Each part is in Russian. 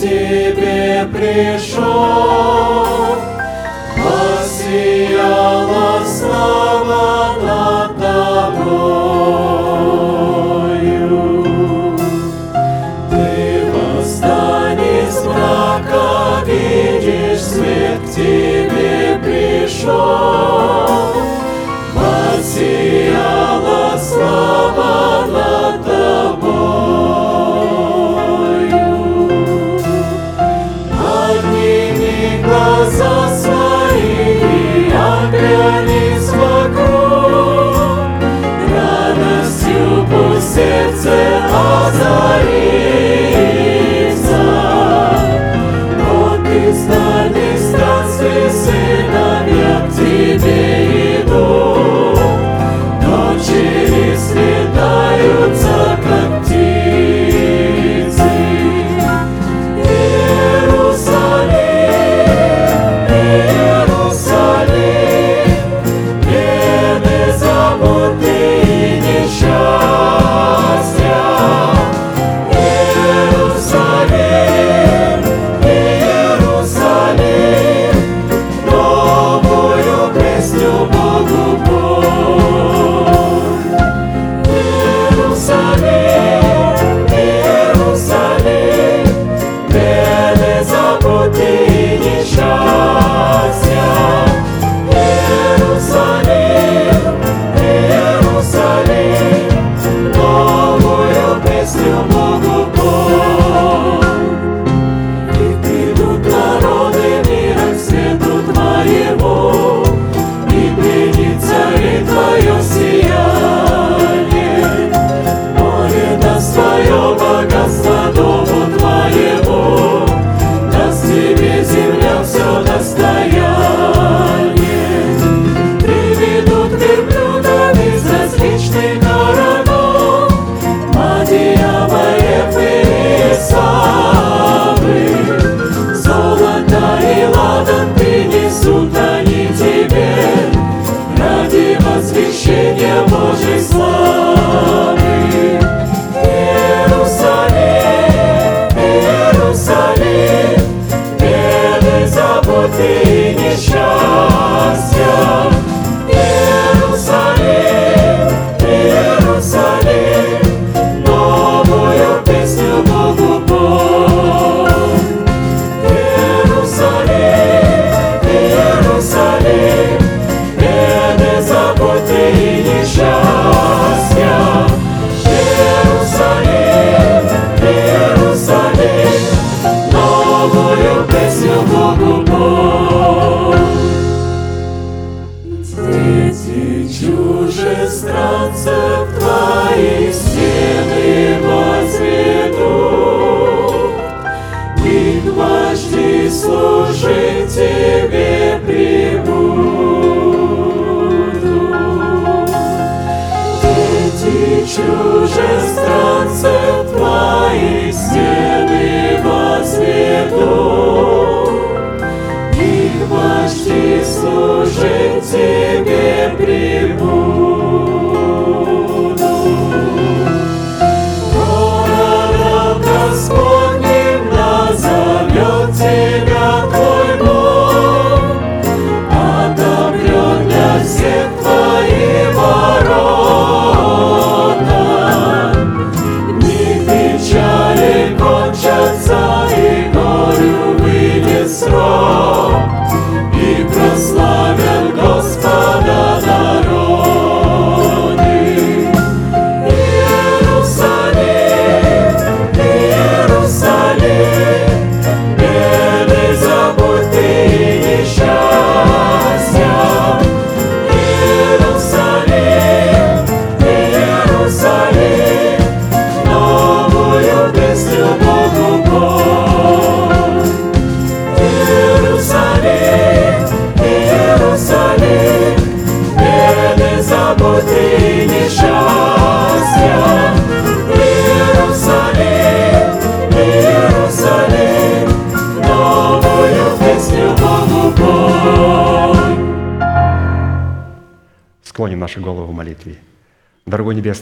тебе пришел.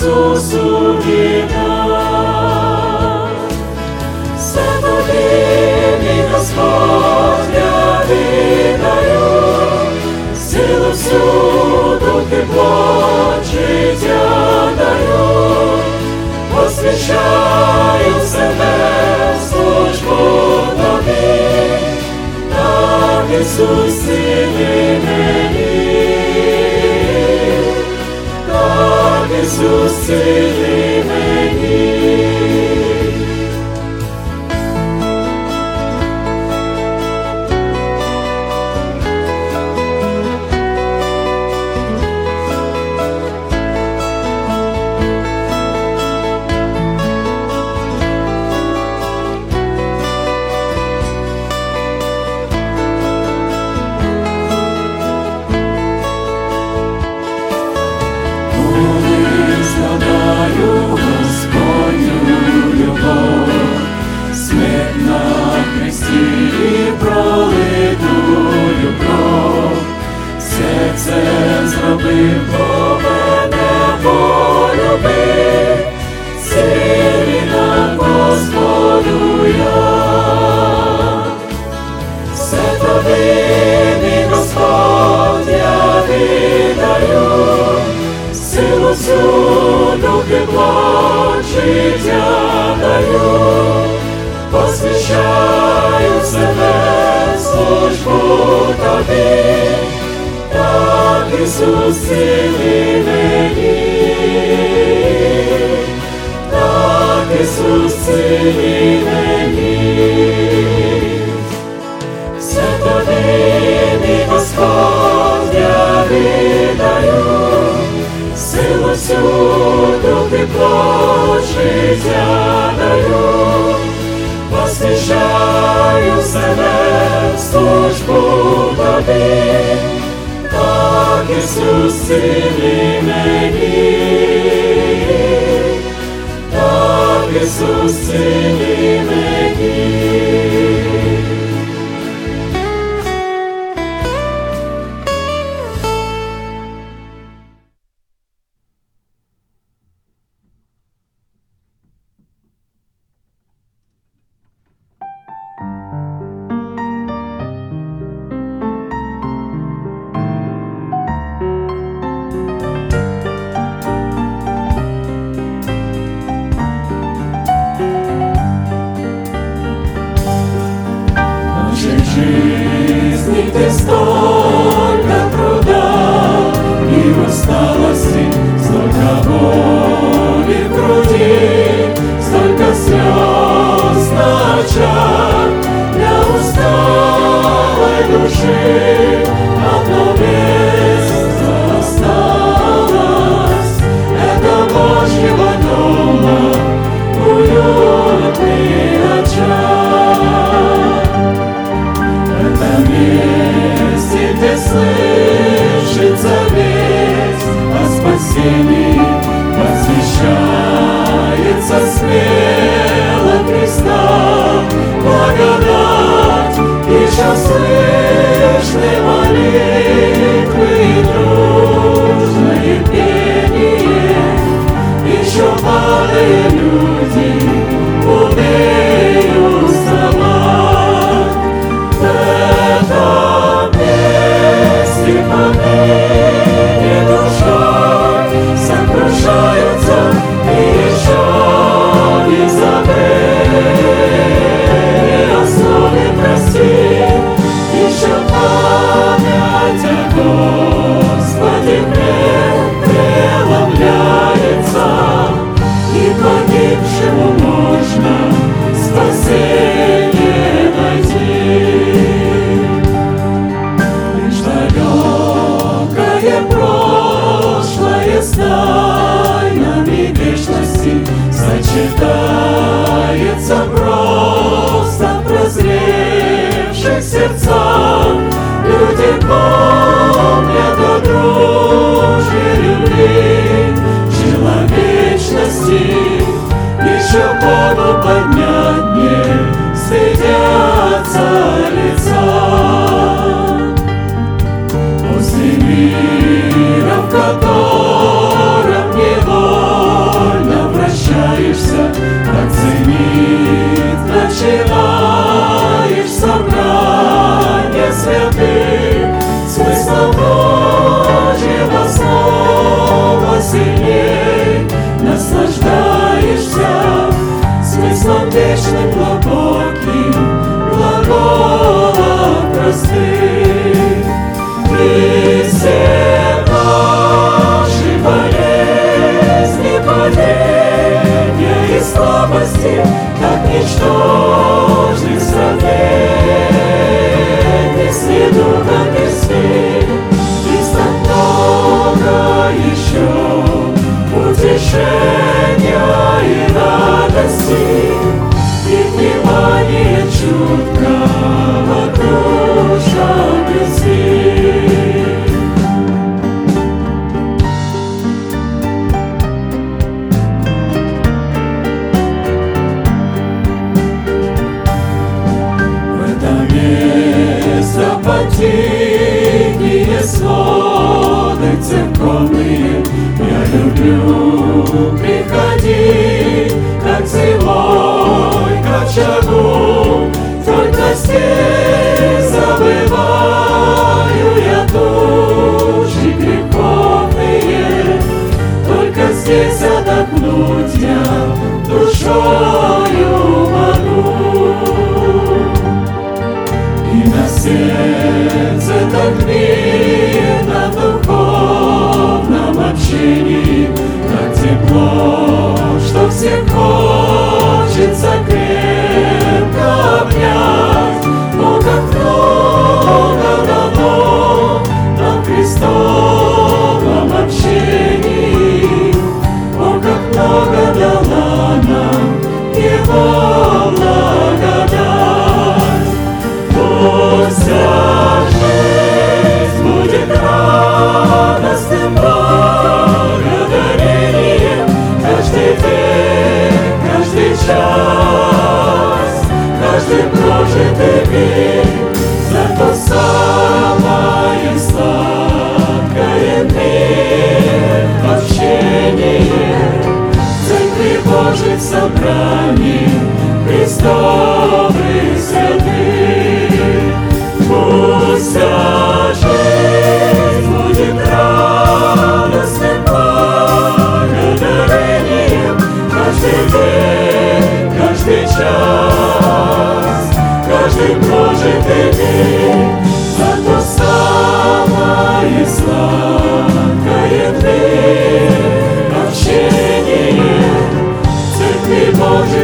Ісусу віддам. Все тобі, мій Господь, я віддаю, силу всю духи життя Так Ісус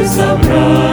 Божьих собраний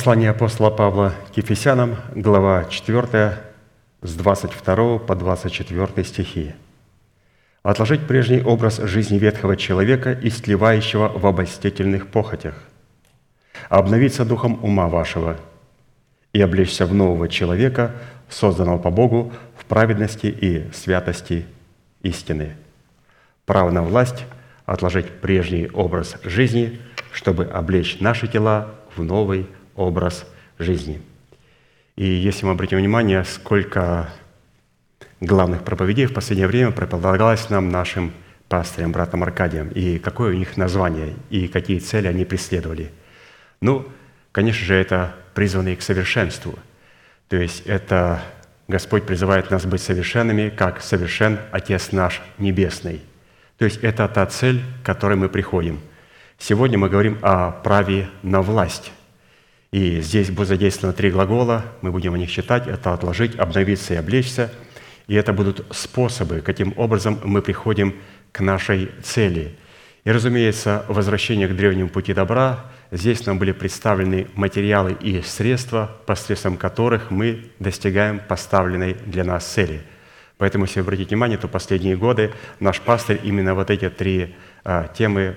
Послание апостола Павла к Ефесянам, глава 4, с 22 по 24 стихи. «Отложить прежний образ жизни ветхого человека, истлевающего в обольстительных похотях, обновиться духом ума вашего и облечься в нового человека, созданного по Богу в праведности и святости истины. Право на власть – отложить прежний образ жизни, чтобы облечь наши тела в новый образ жизни. И если мы обратим внимание, сколько главных проповедей в последнее время предлагалось нам нашим пастырям, братом Аркадием, и какое у них название, и какие цели они преследовали. Ну, конечно же, это призванные к совершенству. То есть это Господь призывает нас быть совершенными, как совершен Отец наш Небесный. То есть это та цель, к которой мы приходим. Сегодня мы говорим о праве на власть. И здесь будут задействованы три глагола, мы будем о них читать. Это «отложить», «обновиться» и «облечься». И это будут способы, каким образом мы приходим к нашей цели. И, разумеется, возвращение к древнему пути добра, здесь нам были представлены материалы и средства, посредством которых мы достигаем поставленной для нас цели. Поэтому, если вы обратите внимание, то последние годы наш пастырь именно вот эти три а, темы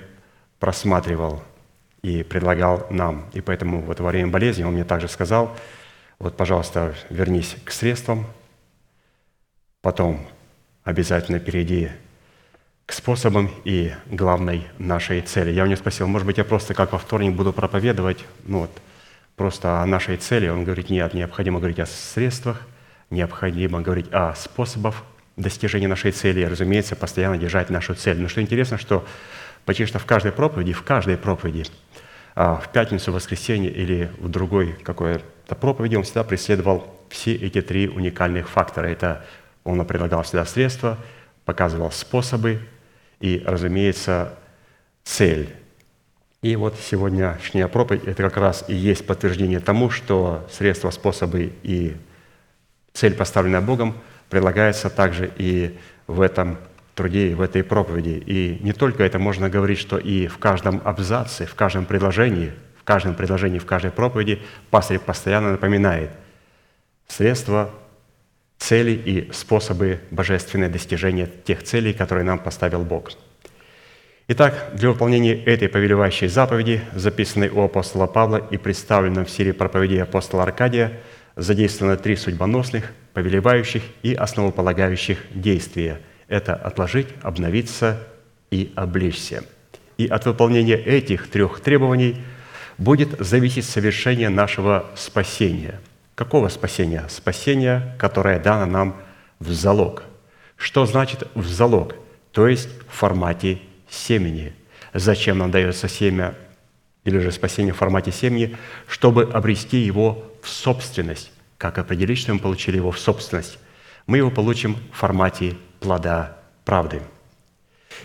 просматривал и предлагал нам. И поэтому вот во время болезни он мне также сказал, вот, пожалуйста, вернись к средствам, потом обязательно перейди к способам и главной нашей цели. Я у него спросил, может быть, я просто как во вторник буду проповедовать, ну вот, просто о нашей цели. Он говорит, нет, необходимо говорить о средствах, необходимо говорить о способах достижения нашей цели, и, разумеется, постоянно держать нашу цель. Но что интересно, что почти что в каждой проповеди, в каждой проповеди, в пятницу, в воскресенье или в другой какой-то проповеди он всегда преследовал все эти три уникальных фактора. Это он предлагал всегда средства, показывал способы и, разумеется, цель. И вот сегодняшняя проповедь – это как раз и есть подтверждение тому, что средства, способы и цель, поставленная Богом, предлагается также и в этом труде, в этой проповеди. И не только это, можно говорить, что и в каждом абзаце, в каждом предложении, в каждом предложении, в каждой проповеди пастырь постоянно напоминает, средства, цели и способы божественного достижения тех целей, которые нам поставил Бог. Итак, для выполнения этой повелевающей заповеди, записанной у апостола Павла и представленной в серии проповедей апостола Аркадия, задействованы три судьбоносных, повелевающих и основополагающих действия. Это отложить, обновиться и обличься. И от выполнения этих трех требований будет зависеть совершение нашего спасения. Какого спасения? Спасения, которое дано нам в залог. Что значит в залог? То есть в формате семени. Зачем нам дается семя или же спасение в формате семени? Чтобы обрести его в собственность. Как определить, что мы получили его в собственность? Мы его получим в формате плода правды.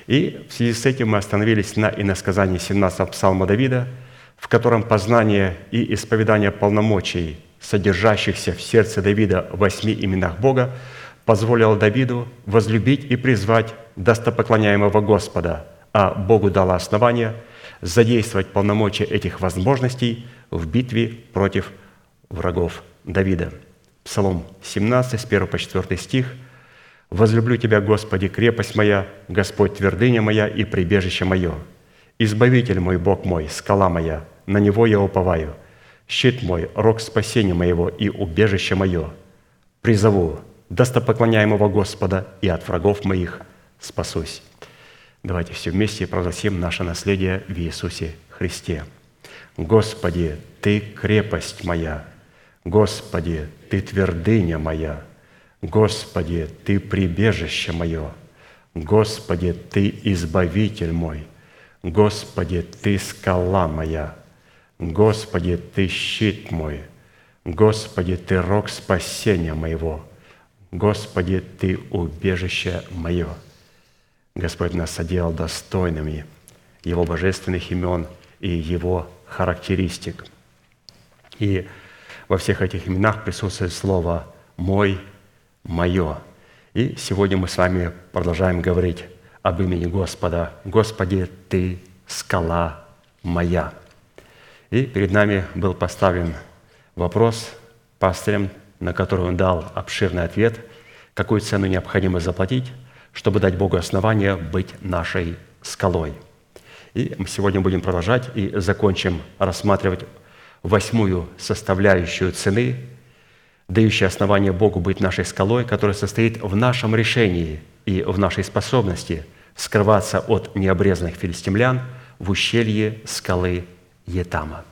И в связи с этим мы остановились на иносказании 17 псалма Давида, в котором познание и исповедание полномочий, содержащихся в сердце Давида в восьми именах Бога, позволило Давиду возлюбить и призвать достопоклоняемого Господа – а Богу дало основание задействовать полномочия этих возможностей в битве против врагов Давида. Псалом 17, с 1 по 4 стих. «Возлюблю Тебя, Господи, крепость моя, Господь твердыня моя и прибежище мое. Избавитель мой, Бог мой, скала моя, на Него я уповаю. Щит мой, рог спасения моего и убежище мое. Призову достопоклоняемого Господа, и от врагов моих спасусь». Давайте все вместе провозгласим наше наследие в Иисусе Христе. Господи, Ты крепость моя, Господи, Ты твердыня моя, Господи, Ты прибежище мое, Господи, Ты избавитель мой, Господи, Ты скала моя, Господи, Ты щит мой, Господи, Ты рог спасения моего, Господи, Ты убежище мое – Господь нас соделал достойными Его божественных имен и Его характеристик. И во всех этих именах присутствует слово «мой», «мое». И сегодня мы с вами продолжаем говорить об имени Господа. «Господи, Ты – скала моя». И перед нами был поставлен вопрос пастырем, на который он дал обширный ответ, какую цену необходимо заплатить – чтобы дать Богу основание быть нашей скалой. И мы сегодня будем продолжать и закончим рассматривать восьмую составляющую цены, дающую основание Богу быть нашей скалой, которая состоит в нашем решении и в нашей способности скрываться от необрезанных филистимлян в ущелье скалы Етама.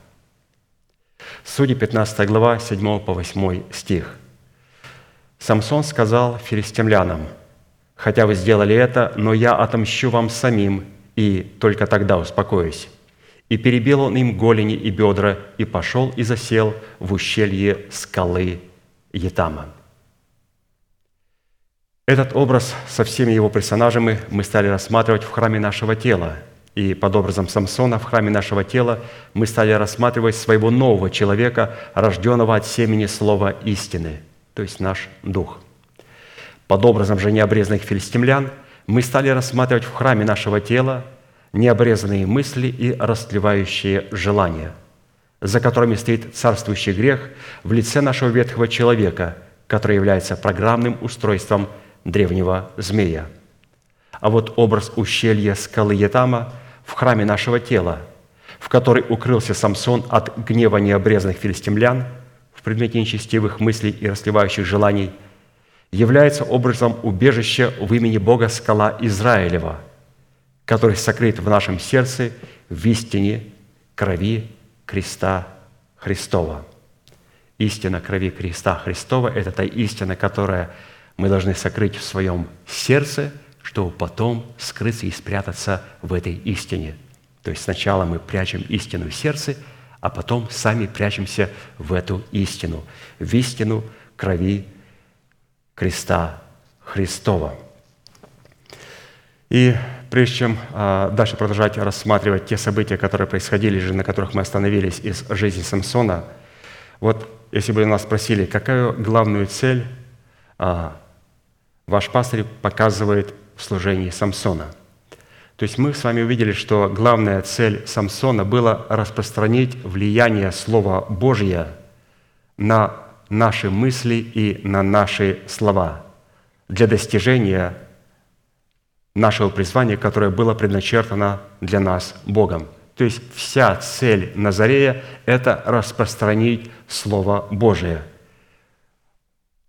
Судьи 15 глава, 7 по 8 стих. Самсон сказал филистимлянам – Хотя вы сделали это, но я отомщу вам самим, и только тогда успокоюсь». И перебил он им голени и бедра, и пошел и засел в ущелье скалы Етама. Этот образ со всеми его персонажами мы стали рассматривать в храме нашего тела. И под образом Самсона в храме нашего тела мы стали рассматривать своего нового человека, рожденного от семени слова истины, то есть наш дух – под образом же необрезанных филистимлян мы стали рассматривать в храме нашего тела необрезанные мысли и растлевающие желания, за которыми стоит царствующий грех в лице нашего ветхого человека, который является программным устройством древнего змея. А вот образ ущелья скалы Етама в храме нашего тела, в который укрылся Самсон от гнева необрезанных филистимлян в предмете нечестивых мыслей и расливающих желаний – является образом убежища в имени Бога скала Израилева, который сокрыт в нашем сердце в истине крови креста Христова. Истина крови креста Христова – это та истина, которая мы должны сокрыть в своем сердце, чтобы потом скрыться и спрятаться в этой истине. То есть сначала мы прячем истину в сердце, а потом сами прячемся в эту истину, в истину крови креста Христова. И прежде чем а, дальше продолжать рассматривать те события, которые происходили же, на которых мы остановились из жизни Самсона, вот если бы нас спросили, какую главную цель а, ваш пастырь показывает в служении Самсона. То есть мы с вами увидели, что главная цель Самсона была распространить влияние Слова Божьего на наши мысли и на наши слова для достижения нашего призвания, которое было предначертано для нас Богом. То есть вся цель Назарея – это распространить Слово Божие,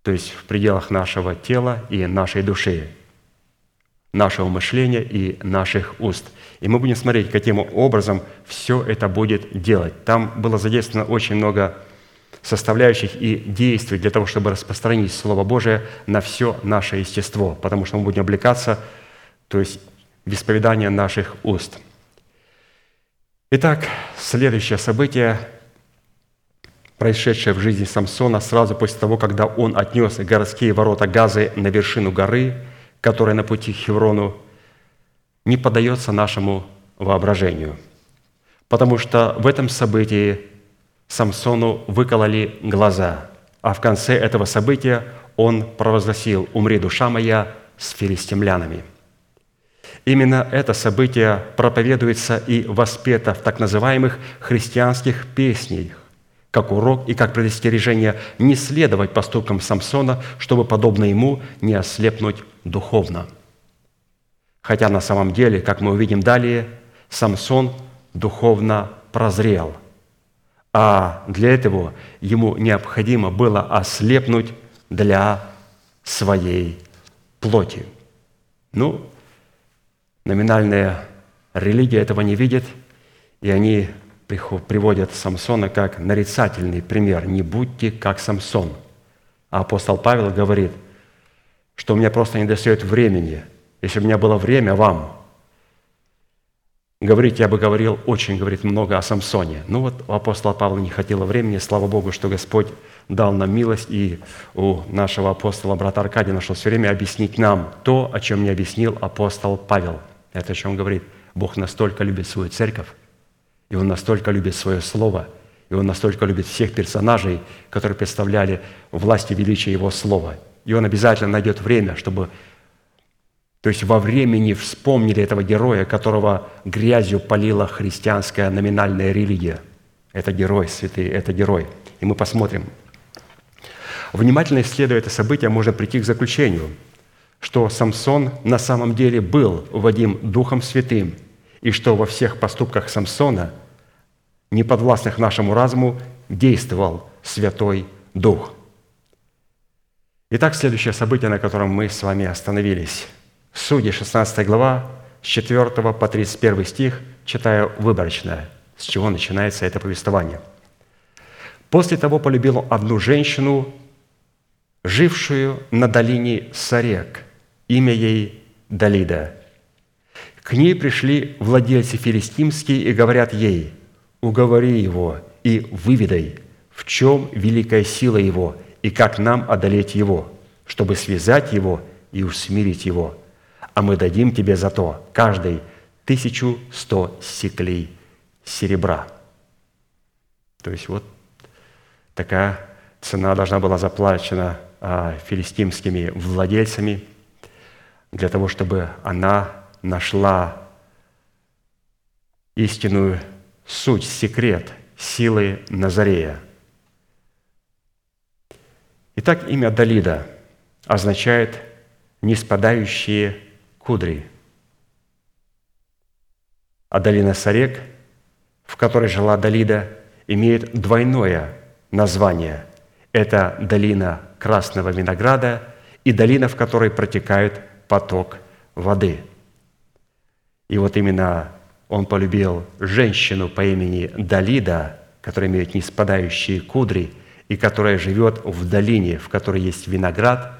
то есть в пределах нашего тела и нашей души, нашего мышления и наших уст. И мы будем смотреть, каким образом все это будет делать. Там было задействовано очень много составляющих и действий для того, чтобы распространить Слово Божие на все наше естество, потому что мы будем облекаться, то есть исповедание наших уст. Итак, следующее событие, происшедшее в жизни Самсона сразу после того, когда он отнес городские ворота Газы на вершину горы, которая на пути к Хеврону, не поддается нашему воображению, потому что в этом событии Самсону выкололи глаза, а в конце этого события он провозгласил «Умри, душа моя, с филистимлянами». Именно это событие проповедуется и воспето в так называемых христианских песнях, как урок и как предостережение не следовать поступкам Самсона, чтобы, подобно ему, не ослепнуть духовно. Хотя на самом деле, как мы увидим далее, Самсон духовно прозрел – а для этого ему необходимо было ослепнуть для своей плоти. Ну, номинальная религия этого не видит, и они приводят Самсона как нарицательный пример. Не будьте как Самсон. А апостол Павел говорит, что у меня просто не достает времени. Если бы у меня было время вам, Говорить я бы говорил очень, говорит, много о Самсоне. Ну вот у апостола Павла не хватило времени. Слава Богу, что Господь дал нам милость, и у нашего апостола брата Аркадия нашел все время объяснить нам то, о чем не объяснил апостол Павел. Это о чем говорит. Бог настолько любит свою церковь, и Он настолько любит свое Слово, и Он настолько любит всех персонажей, которые представляли власть и величие Его Слова. И Он обязательно найдет время, чтобы то есть во времени вспомнили этого героя, которого грязью полила христианская номинальная религия. Это герой, святый, это герой. И мы посмотрим. Внимательно исследуя это событие, можно прийти к заключению, что Самсон на самом деле был Вадим Духом Святым, и что во всех поступках Самсона, неподвластных нашему разуму, действовал Святой Дух. Итак, следующее событие, на котором мы с вами остановились – Судьи, 16 глава, с 4 по 31 стих, читаю выборочно, с чего начинается это повествование. «После того полюбил одну женщину, жившую на долине Сарек, имя ей Далида. К ней пришли владельцы филистимские и говорят ей, «Уговори его и выведай, в чем великая сила его и как нам одолеть его, чтобы связать его и усмирить его» а мы дадим тебе за то каждый тысячу сто секлей серебра. То есть вот такая цена должна была заплачена а, филистимскими владельцами для того, чтобы она нашла истинную суть, секрет силы Назарея. Итак, имя Далида означает «неспадающие кудри. А долина Сарек, в которой жила Далида, имеет двойное название. Это долина красного винограда и долина, в которой протекает поток воды. И вот именно он полюбил женщину по имени Далида, которая имеет неспадающие кудри, и которая живет в долине, в которой есть виноград,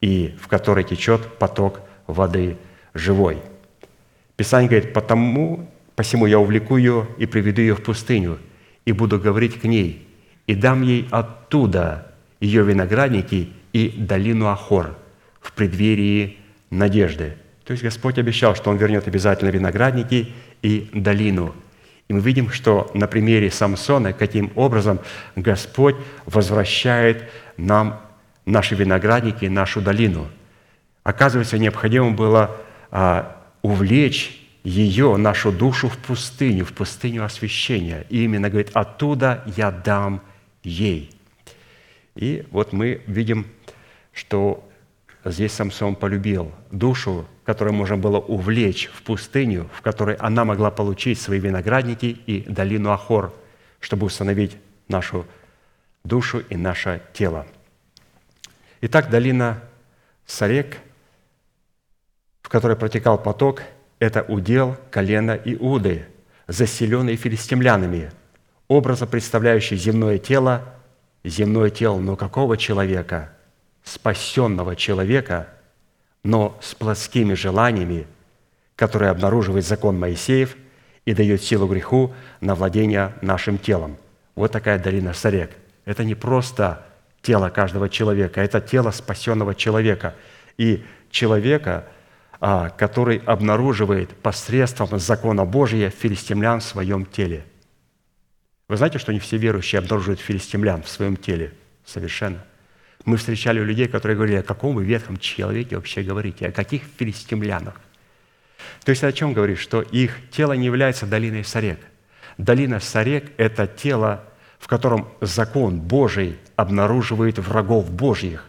и в которой течет поток воды живой. Писание говорит, потому, посему я увлеку ее и приведу ее в пустыню, и буду говорить к ней, и дам ей оттуда ее виноградники и долину Ахор в преддверии надежды. То есть Господь обещал, что Он вернет обязательно виноградники и долину. И мы видим, что на примере Самсона, каким образом Господь возвращает нам наши виноградники, нашу долину. Оказывается, необходимо было а, увлечь ее, нашу душу, в пустыню, в пустыню освящения. И именно говорит, оттуда я дам ей. И вот мы видим, что здесь Самсон полюбил душу, которую можно было увлечь в пустыню, в которой она могла получить свои виноградники и долину Ахор, чтобы установить нашу душу и наше тело. Итак, долина Сарек, в которой протекал поток, это удел колена Иуды, заселенный филистимлянами, образом представляющий земное тело, земное тело, но какого человека? Спасенного человека, но с плотскими желаниями, которые обнаруживает закон Моисеев и дает силу греху на владение нашим телом. Вот такая долина Сарек. Это не просто тело каждого человека, это тело спасенного человека. И человека, а, который обнаруживает посредством закона Божия филистимлян в своем теле. Вы знаете, что не все верующие обнаруживают филистимлян в своем теле? Совершенно. Мы встречали людей, которые говорили, о каком вы ветхом человеке вообще говорите, о каких филистимлянах? То есть о чем говорит? Что их тело не является долиной Сарек. Долина Сарек – это тело, в котором закон Божий обнаруживает врагов Божьих.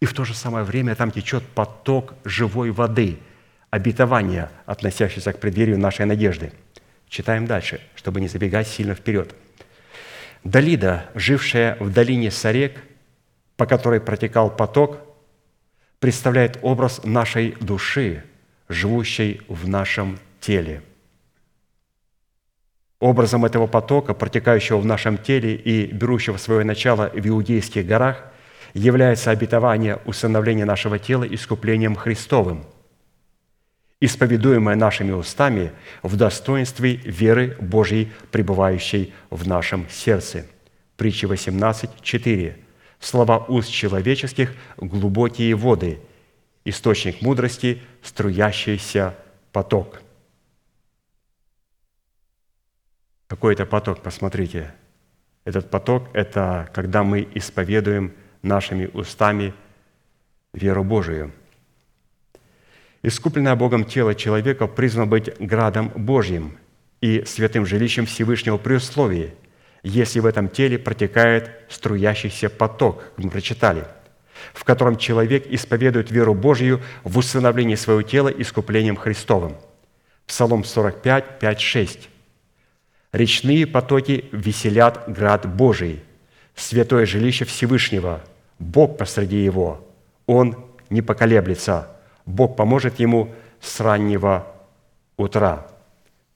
И в то же самое время там течет поток живой воды, обетования, относящегося к преддверию нашей надежды. Читаем дальше, чтобы не забегать сильно вперед. Далида, жившая в долине Сарек, по которой протекал поток, представляет образ нашей души, живущей в нашем теле. Образом этого потока, протекающего в нашем теле и берущего свое начало в Иудейских горах, является обетование усыновления нашего тела искуплением Христовым, исповедуемое нашими устами в достоинстве веры Божьей, пребывающей в нашем сердце. Притча 18, 4. Слова уст человеческих – глубокие воды, источник мудрости – струящийся поток. Какой это поток, посмотрите. Этот поток – это когда мы исповедуем нашими устами веру Божию. Искупленное Богом тело человека призвано быть градом Божьим и святым жилищем Всевышнего при условии, если в этом теле протекает струящийся поток, как мы прочитали, в котором человек исповедует веру Божью в усыновлении своего тела искуплением Христовым. Псалом 45, 5, 6. «Речные потоки веселят град Божий, святое жилище Всевышнего – Бог посреди его, он не поколеблется. Бог поможет ему с раннего утра.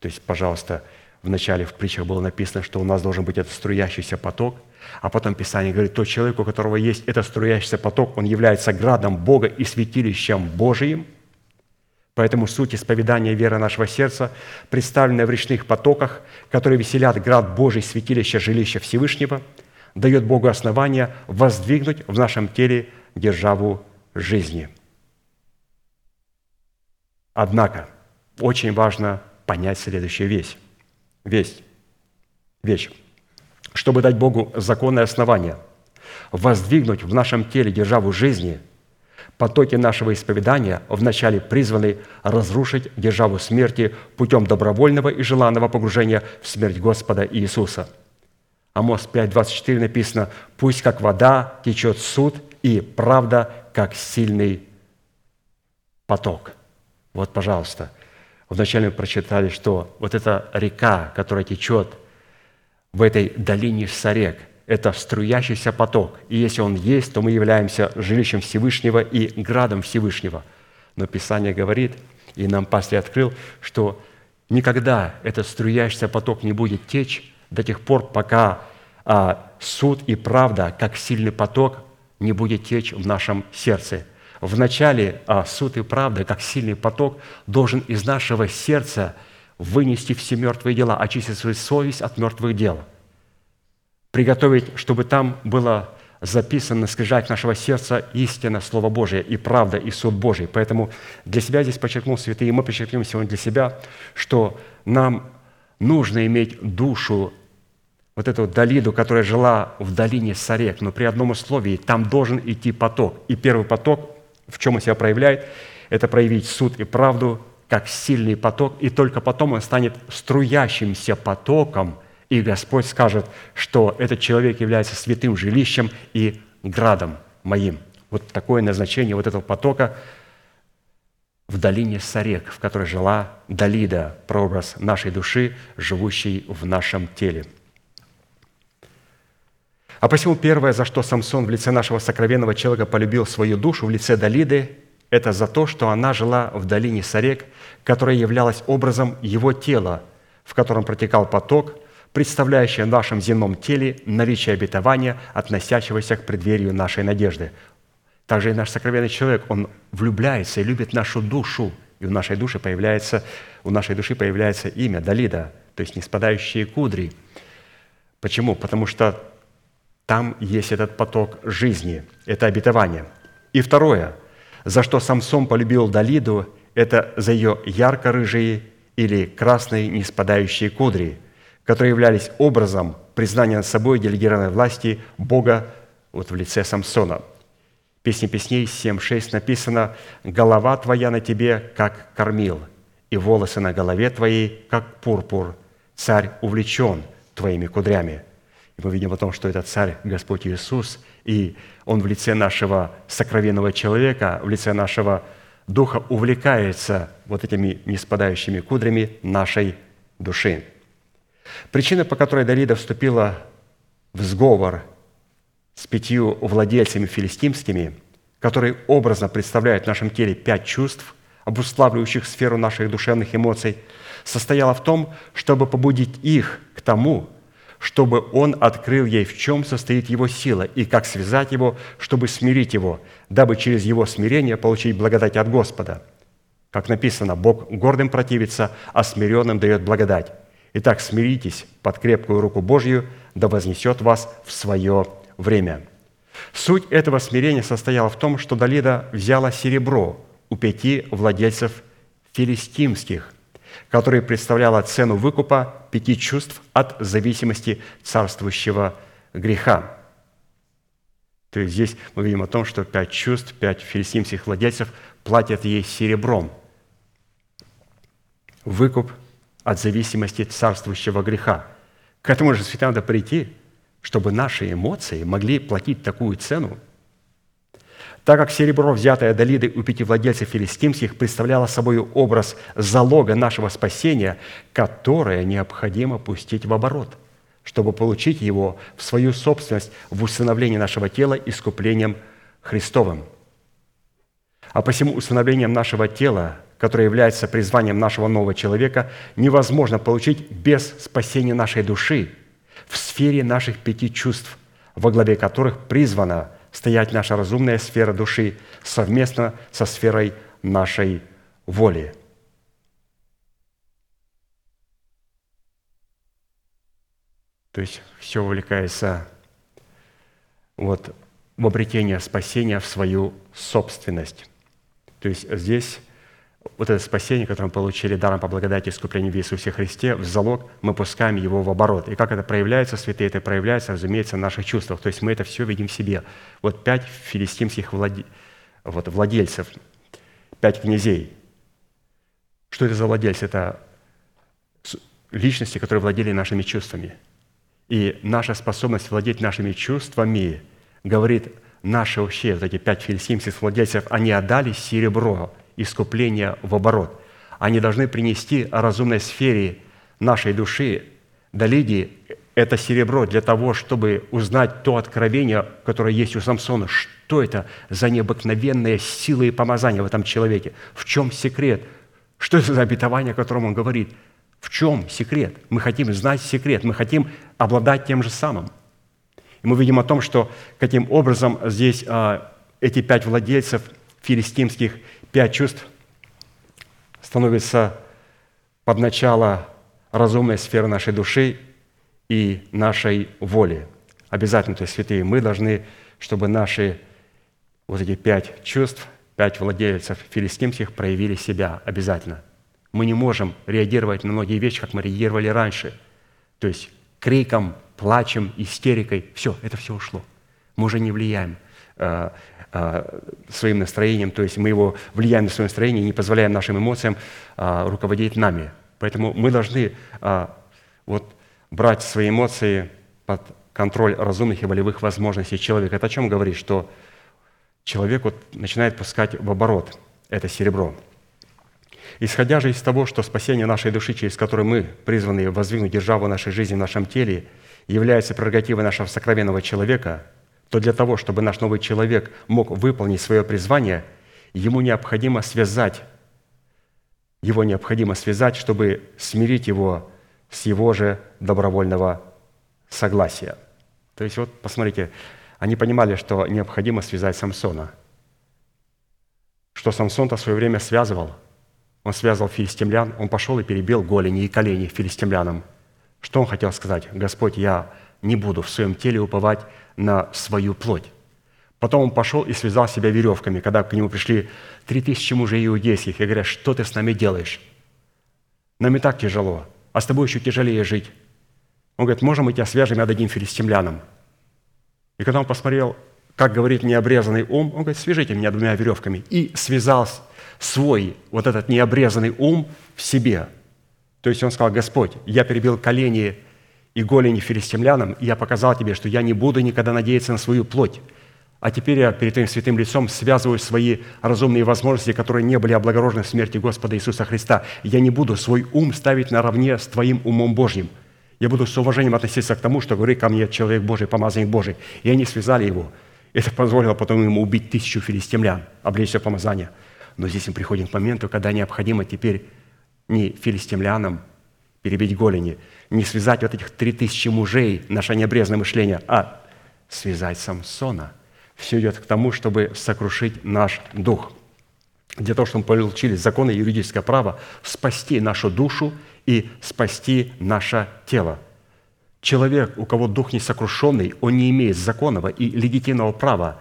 То есть, пожалуйста, в начале в притчах было написано, что у нас должен быть этот струящийся поток, а потом Писание говорит, тот человек, у которого есть этот струящийся поток, он является градом Бога и святилищем Божиим. Поэтому суть исповедания веры нашего сердца представлена в речных потоках, которые веселят град Божий, святилище, жилище Всевышнего – дает Богу основание воздвигнуть в нашем теле державу жизни. Однако, очень важно понять следующую вещь. Весть. Вещь. Чтобы дать Богу законное основание, воздвигнуть в нашем теле державу жизни, потоки нашего исповедания вначале призваны разрушить державу смерти путем добровольного и желанного погружения в смерть Господа Иисуса – Амос 5.24 написано, «Пусть как вода течет суд, и правда, как сильный поток». Вот, пожалуйста. Вначале мы прочитали, что вот эта река, которая течет в этой долине Сарек, это струящийся поток. И если он есть, то мы являемся жилищем Всевышнего и градом Всевышнего. Но Писание говорит, и нам пастырь открыл, что никогда этот струящийся поток не будет течь, до тех пор, пока а, суд и правда, как сильный поток, не будет течь в нашем сердце. Вначале а, суд и правда, как сильный поток, должен из нашего сердца вынести все мертвые дела, очистить свою совесть от мертвых дел. Приготовить, чтобы там было записано на нашего сердца истина, Слово Божие и правда, и суд Божий. Поэтому для себя здесь подчеркнул святые, и мы подчеркнем сегодня для себя, что нам нужно иметь душу вот эту долину, которая жила в долине Сарек, но при одном условии, там должен идти поток. И первый поток, в чем он себя проявляет, это проявить суд и правду как сильный поток, и только потом он станет струящимся потоком, и Господь скажет, что этот человек является святым жилищем и градом моим». Вот такое назначение вот этого потока в долине Сарек, в которой жила Далида, прообраз нашей души, живущей в нашем теле. А посему первое, за что Самсон в лице нашего сокровенного человека полюбил свою душу в лице Далиды, это за то, что она жила в долине Сарек, которая являлась образом его тела, в котором протекал поток, представляющий в нашем земном теле наличие обетования, относящегося к преддверию нашей надежды. Также и наш сокровенный человек, он влюбляется и любит нашу душу, и у нашей души появляется, у нашей души появляется имя Далида, то есть не спадающие кудри. Почему? Потому что там есть этот поток жизни, это обетование. И второе, за что Самсон полюбил Далиду, это за ее ярко-рыжие или красные неспадающие кудри, которые являлись образом признания над собой делегированной власти Бога вот в лице Самсона – Песни песней 7.6 написано «Голова твоя на тебе, как кормил, и волосы на голове твоей, как пурпур. Царь увлечен твоими кудрями». И мы видим о том, что это царь Господь Иисус, и Он в лице нашего сокровенного человека, в лице нашего духа увлекается вот этими неспадающими кудрями нашей души. Причина, по которой Давида вступила в сговор с пятью владельцами филистимскими, которые образно представляют в нашем теле пять чувств, обуславливающих сферу наших душевных эмоций, состояла в том, чтобы побудить их к тому, чтобы он открыл ей, в чем состоит его сила, и как связать его, чтобы смирить его, дабы через его смирение получить благодать от Господа. Как написано, Бог гордым противится, а смиренным дает благодать. Итак, смиритесь под крепкую руку Божью, да вознесет вас в свое время. Суть этого смирения состояла в том, что Далида взяла серебро у пяти владельцев филистимских, которые представляла цену выкупа пяти чувств от зависимости царствующего греха. То есть здесь мы видим о том, что пять чувств, пять филистимских владельцев платят ей серебром. Выкуп от зависимости царствующего греха. К этому же святым надо прийти – чтобы наши эмоции могли платить такую цену, так как серебро, взятое Далидой у пяти владельцев филистимских, представляло собой образ залога нашего спасения, которое необходимо пустить в оборот, чтобы получить его в свою собственность в усыновлении нашего тела искуплением Христовым. А посему усыновлением нашего тела, которое является призванием нашего нового человека, невозможно получить без спасения нашей души – в сфере наших пяти чувств, во главе которых призвана стоять наша разумная сфера души совместно со сферой нашей воли. То есть все увлекается вот, в обретение спасения в свою собственность. То есть здесь вот это спасение, которое мы получили даром по благодати искупления в Иисусе Христе, в залог мы пускаем его в оборот. И как это проявляется, святые, это проявляется, разумеется, в наших чувствах. То есть мы это все видим в себе. Вот пять филистимских владе... вот, владельцев, пять князей. Что это за владельцы? Это личности, которые владели нашими чувствами. И наша способность владеть нашими чувствами говорит, наши вообще, вот эти пять филистимских владельцев, они отдали серебро, искупления в оборот. Они должны принести разумной сфере нашей души, Далиди, это серебро для того, чтобы узнать то откровение, которое есть у Самсона. Что это за необыкновенная сила и помазание в этом человеке? В чем секрет? Что это за обетование, о котором он говорит? В чем секрет? Мы хотим знать секрет, мы хотим обладать тем же самым. И мы видим о том, что каким образом здесь а, эти пять владельцев филистимских пять чувств становятся под начало разумной сферы нашей души и нашей воли. Обязательно, то есть святые, мы должны, чтобы наши вот эти пять чувств, пять владельцев филистимских проявили себя обязательно. Мы не можем реагировать на многие вещи, как мы реагировали раньше. То есть криком, плачем, истерикой. Все, это все ушло. Мы уже не влияем э, своим настроением, то есть мы его влияем на свое настроение не позволяем нашим эмоциям а, руководить нами. Поэтому мы должны а, вот, брать свои эмоции под контроль разумных и волевых возможностей человека. Это о чем говорит, что человек вот начинает пускать в оборот это серебро. Исходя же из того, что спасение нашей души, через которое мы призваны воздвигнуть державу нашей жизни в нашем теле, является прерогативой нашего сокровенного человека, то для того, чтобы наш новый человек мог выполнить свое призвание, ему необходимо связать, его необходимо связать, чтобы смирить его с его же добровольного согласия. То есть вот посмотрите, они понимали, что необходимо связать Самсона. Что Самсон-то в свое время связывал. Он связывал филистимлян, он пошел и перебил голени и колени филистимлянам. Что он хотел сказать? Господь, я не буду в своем теле уповать на свою плоть. Потом он пошел и связал себя веревками, когда к нему пришли три тысячи мужей иудейских и говорят, что ты с нами делаешь? Нам и так тяжело, а с тобой еще тяжелее жить. Он говорит, можем мы тебя свяжем и отдадим филистимлянам. И когда он посмотрел, как говорит необрезанный ум, он говорит, свяжите меня двумя веревками. И связал свой вот этот необрезанный ум в себе. То есть он сказал, Господь, я перебил колени и голени филистимлянам, и я показал тебе, что я не буду никогда надеяться на свою плоть. А теперь я перед твоим святым лицом связываю свои разумные возможности, которые не были облагорожены в смерти Господа Иисуса Христа. Я не буду свой ум ставить наравне с твоим умом Божьим – я буду с уважением относиться к тому, что говорит ко мне человек Божий, помазанник Божий. И они связали его. Это позволило потом ему убить тысячу филистимлян, облечься в помазание. Но здесь мы приходим к моменту, когда необходимо теперь не филистимлянам перебить голени, не связать вот этих три тысячи мужей, наше необрезанное мышление, а связать Самсона. Все идет к тому, чтобы сокрушить наш дух. Для того, чтобы мы получили законы и юридическое право спасти нашу душу – и спасти наше тело. Человек, у кого дух не сокрушенный, он не имеет законного и легитимного права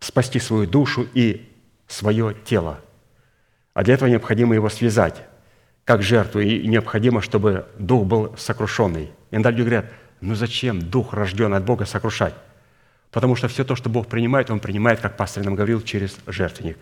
спасти свою душу и свое тело. А для этого необходимо его связать как жертву, и необходимо, чтобы дух был сокрушенный. Иногда люди говорят, ну зачем дух, рожденный от Бога, сокрушать? Потому что все то, что Бог принимает, Он принимает, как пастор нам говорил, через жертвенник.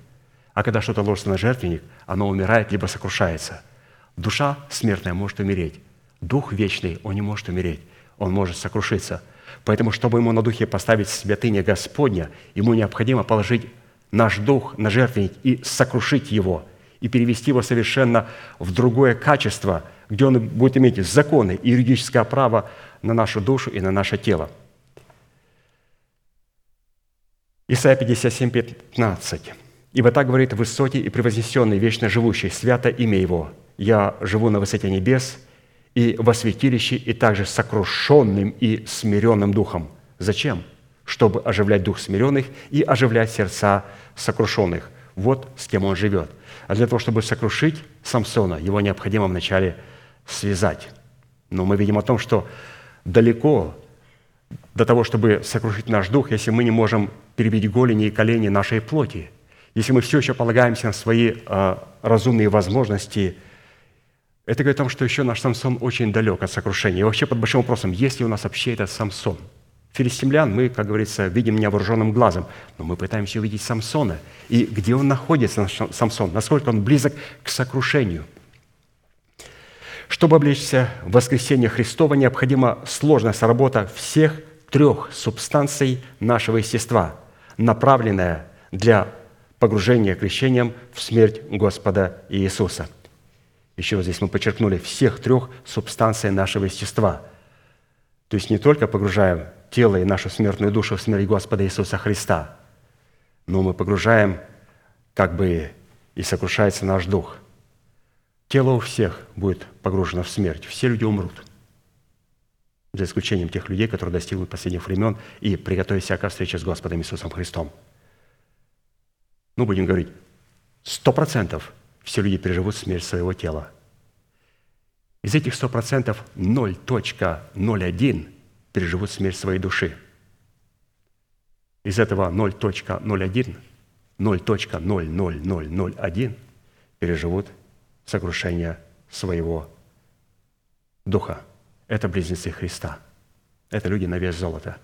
А когда что-то ложится на жертвенник, оно умирает, либо сокрушается – Душа смертная может умереть. Дух вечный, он не может умереть. Он может сокрушиться. Поэтому, чтобы ему на духе поставить святыня Господня, ему необходимо положить наш дух на жертвенник и сокрушить его, и перевести его совершенно в другое качество, где он будет иметь законы и юридическое право на нашу душу и на наше тело. Исайя 57, 15. «Ибо так говорит высокий и превознесенный, вечно живущий, свято имя Его, я живу на высоте небес и во святилище, и также сокрушенным и смиренным духом. Зачем? Чтобы оживлять дух смиренных и оживлять сердца сокрушенных. Вот с кем он живет. А для того, чтобы сокрушить Самсона, его необходимо вначале связать. Но мы видим о том, что далеко до того, чтобы сокрушить наш дух, если мы не можем перебить голени и колени нашей плоти, если мы все еще полагаемся на свои э, разумные возможности – это говорит о том, что еще наш Самсон очень далек от сокрушения. И вообще под большим вопросом, есть ли у нас вообще этот Самсон? Филистимлян мы, как говорится, видим невооруженным глазом, но мы пытаемся увидеть Самсона. И где он находится, Самсон? Насколько он близок к сокрушению? Чтобы облечься в воскресение Христова, необходима сложная сработа всех трех субстанций нашего естества, направленная для погружения крещением в смерть Господа Иисуса – еще вот здесь мы подчеркнули всех трех субстанций нашего естества. То есть не только погружаем тело и нашу смертную душу в смерть Господа Иисуса Христа, но мы погружаем, как бы и сокрушается наш дух. Тело у всех будет погружено в смерть. Все люди умрут. За исключением тех людей, которые достигнут последних времен и приготовят к встрече с Господом Иисусом Христом. Ну, будем говорить, сто процентов – все люди переживут смерть своего тела. Из этих 100% 0.01 переживут смерть своей души. Из этого 0.01, 0.00001 переживут сокрушение своего духа. Это близнецы Христа. Это люди на вес золота.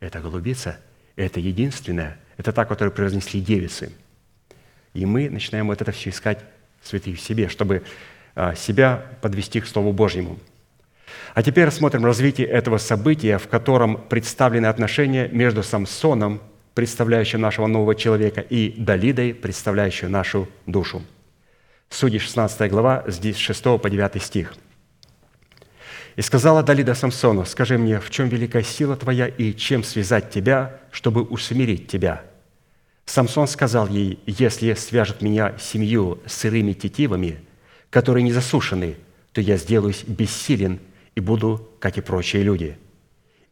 Это голубица. Это единственное. Это та, которую произнесли девицы. И мы начинаем вот это все искать святых в себе, чтобы себя подвести к Слову Божьему. А теперь рассмотрим развитие этого события, в котором представлены отношения между Самсоном, представляющим нашего нового человека, и Далидой, представляющей нашу душу. Судьи 16 глава, здесь 6 по 9 стих. «И сказала Далида Самсону, скажи мне, в чем великая сила твоя и чем связать тебя, чтобы усмирить тебя?» Самсон сказал ей, «Если свяжет меня семью сырыми тетивами, которые не засушены, то я сделаюсь бессилен и буду, как и прочие люди».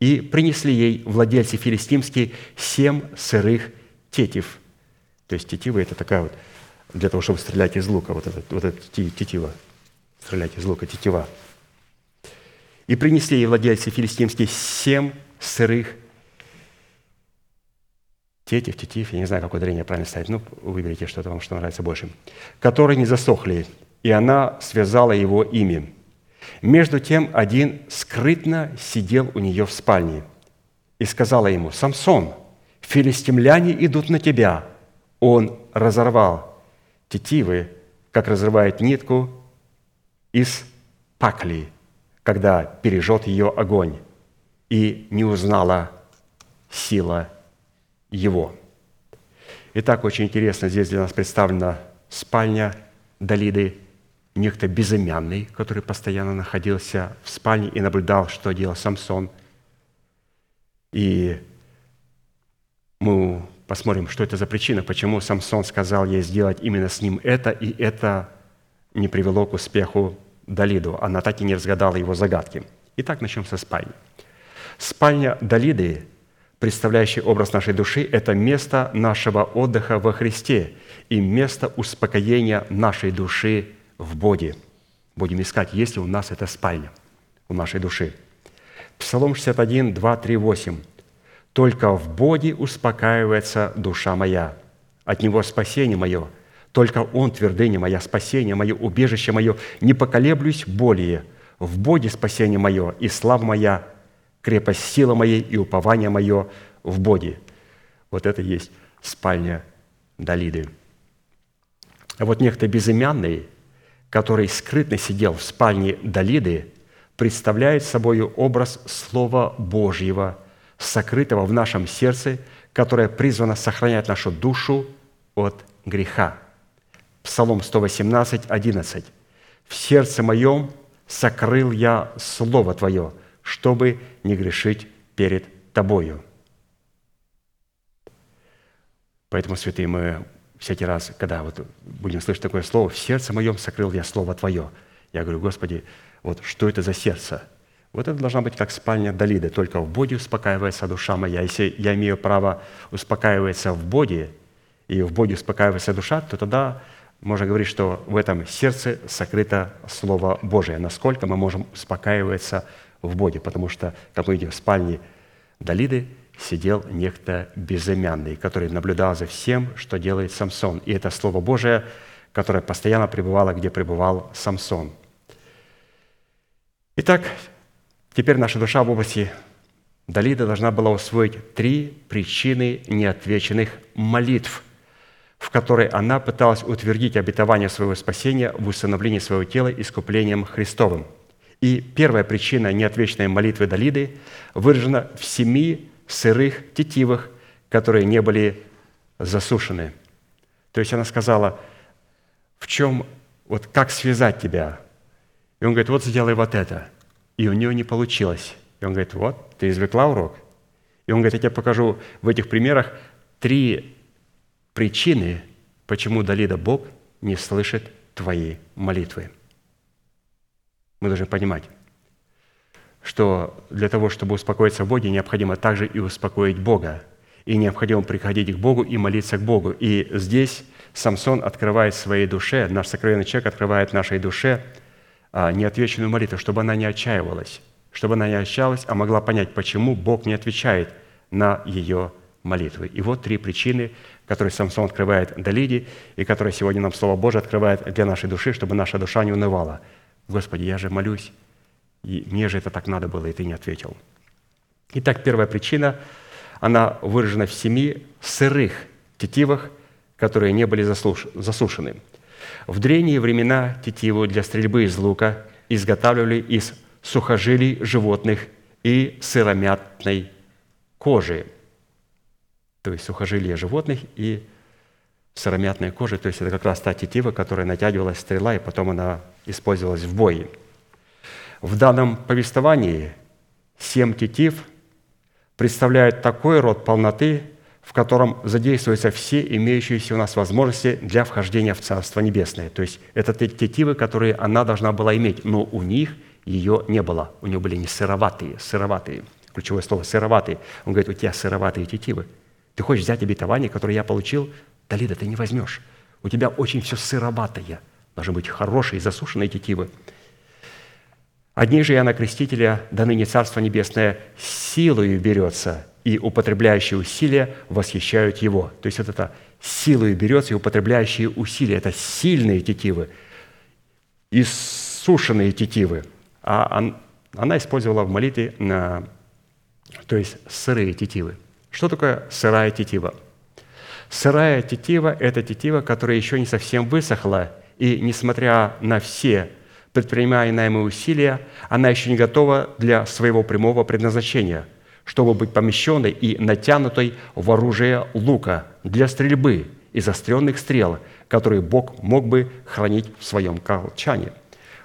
И принесли ей владельцы филистимские семь сырых тетив. То есть тетивы – это такая вот, для того, чтобы стрелять из лука, вот это, вот это тетива, стрелять из лука, тетива. И принесли ей владельцы филистимские семь сырых тетив, тетив, я не знаю, какое ударение правильно ставить, ну, выберите что-то вам, что нравится больше, которые не засохли, и она связала его ими. Между тем один скрытно сидел у нее в спальне и сказала ему, «Самсон, филистимляне идут на тебя». Он разорвал тетивы, как разрывает нитку из пакли, когда пережжет ее огонь, и не узнала сила его. Итак, очень интересно, здесь для нас представлена спальня Далиды, некто безымянный, который постоянно находился в спальне и наблюдал, что делал Самсон. И мы посмотрим, что это за причина, почему Самсон сказал ей сделать именно с ним это, и это не привело к успеху Далиду. Она так и не разгадала его загадки. Итак, начнем со спальни. Спальня Далиды, представляющая образ нашей души, это место нашего отдыха во Христе и место успокоения нашей души в Боге. Будем искать, есть ли у нас эта спальня у нашей души. Псалом 61, 2, 3, 8. «Только в Боге успокаивается душа моя, от Него спасение мое, только Он твердыня моя, спасение мое, убежище мое, не поколеблюсь более. В Боге спасение мое и слава моя, крепость сила моей и упование мое в Боге». Вот это есть спальня Далиды. А вот некто безымянный – который скрытно сидел в спальне Далиды, представляет собой образ Слова Божьего, сокрытого в нашем сердце, которое призвано сохранять нашу душу от греха. Псалом 118, 11. «В сердце моем сокрыл я Слово Твое, чтобы не грешить перед Тобою». Поэтому, святые, мы всякий раз, когда вот будем слышать такое слово, в сердце моем сокрыл я слово Твое. Я говорю, Господи, вот что это за сердце? Вот это должна быть как спальня Далиды, только в Боге успокаивается душа моя. Если я имею право успокаиваться в Боге, и в Боге успокаивается душа, то тогда можно говорить, что в этом сердце сокрыто Слово Божие. Насколько мы можем успокаиваться в Боге, потому что, как мы видим в спальне Далиды, сидел некто безымянный, который наблюдал за всем, что делает Самсон. И это Слово Божие, которое постоянно пребывало, где пребывал Самсон. Итак, теперь наша душа в области Далида должна была усвоить три причины неотвеченных молитв, в которой она пыталась утвердить обетование своего спасения в усыновлении своего тела искуплением Христовым. И первая причина неотвеченной молитвы Далиды выражена в семи сырых тетивах, которые не были засушены. То есть она сказала, в чем, вот как связать тебя? И он говорит, вот сделай вот это. И у нее не получилось. И он говорит, вот, ты извлекла урок. И он говорит, я тебе покажу в этих примерах три причины, почему Далида Бог не слышит твои молитвы. Мы должны понимать, что для того, чтобы успокоиться в Боге, необходимо также и успокоить Бога. И необходимо приходить к Богу и молиться к Богу. И здесь Самсон открывает своей душе, наш сокровенный человек открывает нашей душе а, неотвеченную молитву, чтобы она не отчаивалась, чтобы она не отчаялась, а могла понять, почему Бог не отвечает на ее молитвы. И вот три причины, которые Самсон открывает Далиде, и которые сегодня нам Слово Божие открывает для нашей души, чтобы наша душа не унывала. Господи, я же молюсь, и мне же это так надо было, и ты не ответил. Итак, первая причина, она выражена в семи сырых тетивах, которые не были засушены. В древние времена тетиву для стрельбы из лука изготавливали из сухожилий животных и сыромятной кожи. То есть сухожилия животных и сыромятной кожи. То есть это как раз та тетива, которая натягивалась стрела, и потом она использовалась в бое. В данном повествовании семь тетив представляют такой род полноты, в котором задействуются все имеющиеся у нас возможности для вхождения в Царство Небесное. То есть это те тетивы, которые она должна была иметь, но у них ее не было. У нее были не сыроватые, сыроватые. Ключевое слово «сыроватые». Он говорит, у тебя сыроватые тетивы. Ты хочешь взять обетование, которое я получил? Да, Лида, ты не возьмешь. У тебя очень все сыроватое. Должны быть хорошие, засушенные тетивы. Одни же Иоанна Крестителя, до ныне Царство Небесное, силою берется, и употребляющие усилия восхищают его. То есть вот это силою берется и употребляющие усилия – это сильные тетивы, иссушенные тетивы. А она использовала в молитве, на, то есть сырые тетивы. Что такое сырая тетива? Сырая тетива – это тетива, которая еще не совсем высохла, и несмотря на все предпринимаемые усилия, она еще не готова для своего прямого предназначения, чтобы быть помещенной и натянутой в оружие лука для стрельбы и заостренных стрел, которые Бог мог бы хранить в своем колчане.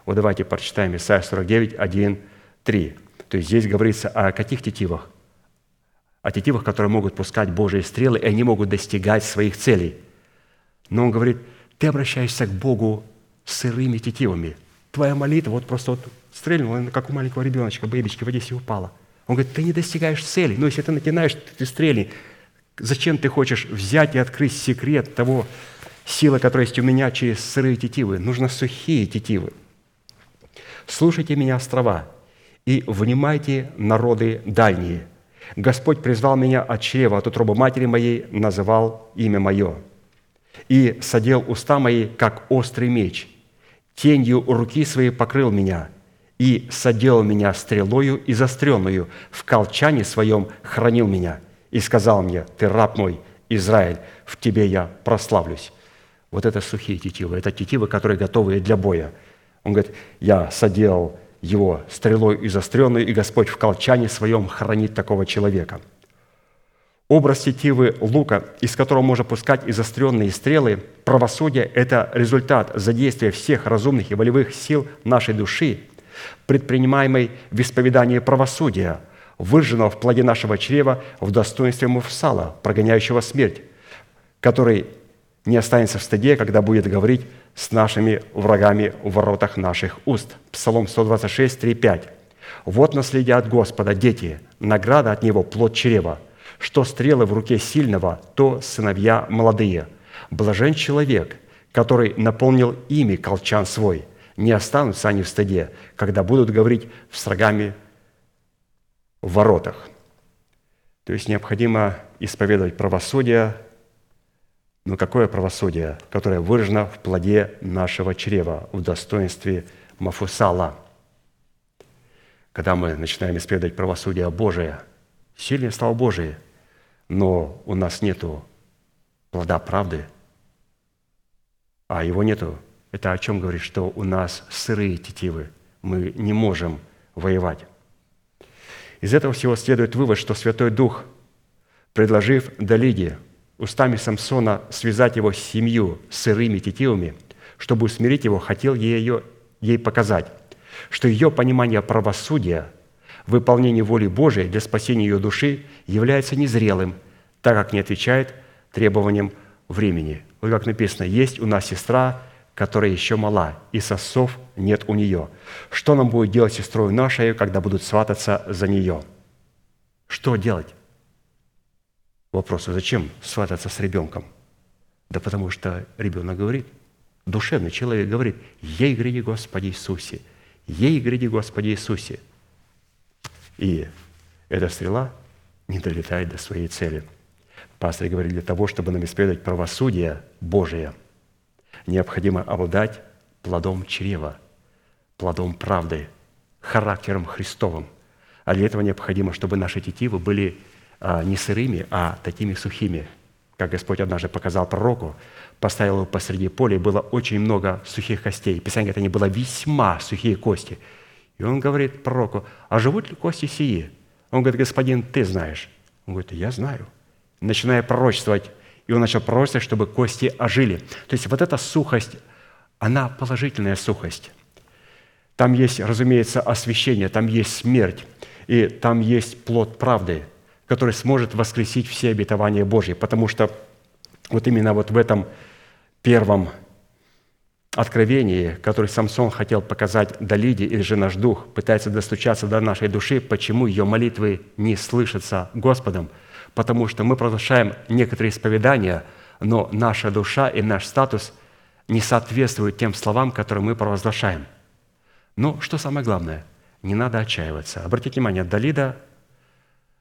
Вот давайте прочитаем Исайя 49, 1, 3. То есть здесь говорится о каких тетивах? О тетивах, которые могут пускать Божьи стрелы, и они могут достигать своих целей. Но он говорит, ты обращаешься к Богу сырыми тетивами – твоя молитва вот просто вот стрельнула, как у маленького ребеночка, бэбички в Одессе упала. Он говорит, ты не достигаешь цели. Но если ты натянаешь, ты стрельни. Зачем ты хочешь взять и открыть секрет того силы, которая есть у меня через сырые тетивы? Нужно сухие тетивы. Слушайте меня, острова, и внимайте, народы дальние. Господь призвал меня от чрева, от утробы матери моей, называл имя мое. И садил уста мои, как острый меч – тенью руки своей покрыл меня и садил меня стрелою и застренную, в колчане своем хранил меня и сказал мне, ты раб мой, Израиль, в тебе я прославлюсь. Вот это сухие тетивы, это тетивы, которые готовы для боя. Он говорит, я садил его стрелой и застренную, и Господь в колчане своем хранит такого человека – Образ тетивы лука, из которого можно пускать и заостренные стрелы, правосудие – это результат задействия всех разумных и волевых сил нашей души, предпринимаемой в исповедании правосудия, выраженного в плоде нашего чрева в достоинстве муфсала, прогоняющего смерть, который не останется в стыде, когда будет говорить с нашими врагами в воротах наших уст. Псалом 126, 3, 5. «Вот наследие от Господа, дети, награда от Него – плод чрева, что стрелы в руке сильного, то сыновья молодые. Блажен человек, который наполнил ими колчан свой. Не останутся они в стыде, когда будут говорить с врагами в воротах. То есть необходимо исповедовать правосудие, но какое правосудие, которое выражено в плоде нашего чрева, в достоинстве Мафусала. Когда мы начинаем исповедовать правосудие Божие, сильное слава Божие – но у нас нету плода правды, а его нету, это о чем говорит, что у нас сырые тетивы, мы не можем воевать. Из этого всего следует вывод, что Святой Дух, предложив Далиде устами Самсона связать его семью сырыми тетивами, чтобы усмирить его, хотел ее, ей показать, что ее понимание правосудия – выполнение воли Божией для спасения ее души является незрелым, так как не отвечает требованиям времени. Вот как написано, есть у нас сестра, которая еще мала, и сосов нет у нее. Что нам будет делать сестрой нашей, когда будут свататься за нее? Что делать? Вопрос, а зачем свататься с ребенком? Да потому что ребенок говорит, душевный человек говорит, «Ей гряди, Господи Иисусе! Ей гряди, Господи Иисусе!» И эта стрела не долетает до своей цели. Пастор говорит, для того, чтобы нам исповедовать правосудие Божие, необходимо обладать плодом чрева, плодом правды, характером Христовым. А для этого необходимо, чтобы наши тетивы были а, не сырыми, а такими сухими. Как Господь однажды показал пророку, поставил его посреди поля, и было очень много сухих костей. Писание говорит, они были весьма сухие кости – И он говорит пророку, а живут ли кости сии? Он говорит, господин, ты знаешь. Он говорит, я знаю. Начиная пророчествовать, и он начал пророчествовать, чтобы кости ожили. То есть вот эта сухость, она положительная сухость. Там есть, разумеется, освящение, там есть смерть, и там есть плод правды, который сможет воскресить все обетования Божьи, потому что вот именно вот в этом первом откровении, которое Самсон хотел показать Далиде, или же наш дух пытается достучаться до нашей души, почему ее молитвы не слышатся Господом, потому что мы продолжаем некоторые исповедания, но наша душа и наш статус не соответствуют тем словам, которые мы провозглашаем. Но что самое главное, не надо отчаиваться. Обратите внимание, Далида,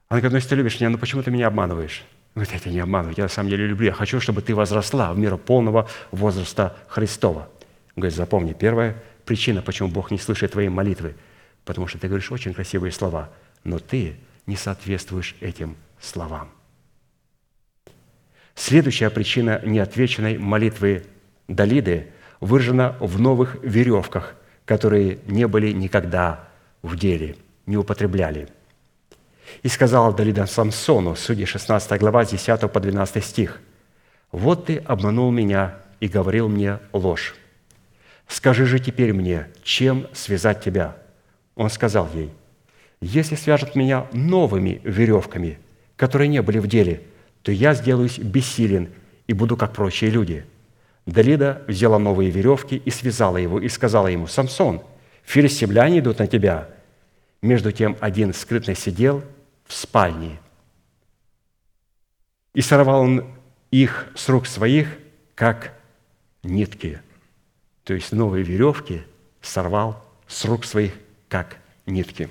она говорит, ну если ты любишь меня, ну почему ты меня обманываешь? Говорит, я тебя не обманываю, я на самом деле люблю, я хочу, чтобы ты возросла в меру полного возраста Христова. Он говорит, запомни, первая причина, почему Бог не слышит твои молитвы, потому что ты говоришь очень красивые слова, но ты не соответствуешь этим словам. Следующая причина неотвеченной молитвы Далиды выражена в новых веревках, которые не были никогда в деле, не употребляли. «И сказал Далида Самсону, судьи 16 глава, с 10 по 12 стих, «Вот ты обманул меня и говорил мне ложь. Скажи же теперь мне, чем связать тебя?» Он сказал ей, «Если свяжут меня новыми веревками, которые не были в деле, то я сделаюсь бессилен и буду как прочие люди». Далида взяла новые веревки и связала его, и сказала ему, «Самсон, филистимляне идут на тебя». Между тем один скрытно сидел в спальне. И сорвал он их с рук своих, как нитки. То есть новые веревки сорвал с рук своих, как нитки.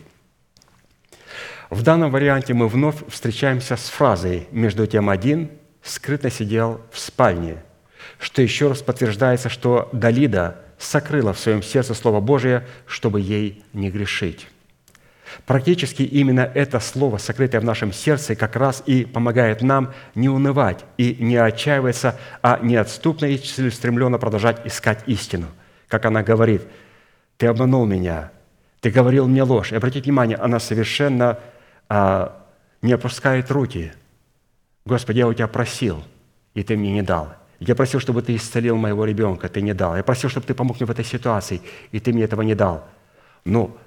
В данном варианте мы вновь встречаемся с фразой «между тем один скрытно сидел в спальне», что еще раз подтверждается, что Далида сокрыла в своем сердце Слово Божие, чтобы ей не грешить. Практически именно это слово, сокрытое в нашем сердце, как раз и помогает нам не унывать и не отчаиваться, а неотступно и целеустремленно продолжать искать истину. Как она говорит, «Ты обманул меня, ты говорил мне ложь». И обратите внимание, она совершенно а, не опускает руки. «Господи, я у тебя просил, и ты мне не дал». Я просил, чтобы ты исцелил моего ребенка, ты не дал. Я просил, чтобы ты помог мне в этой ситуации, и ты мне этого не дал. Но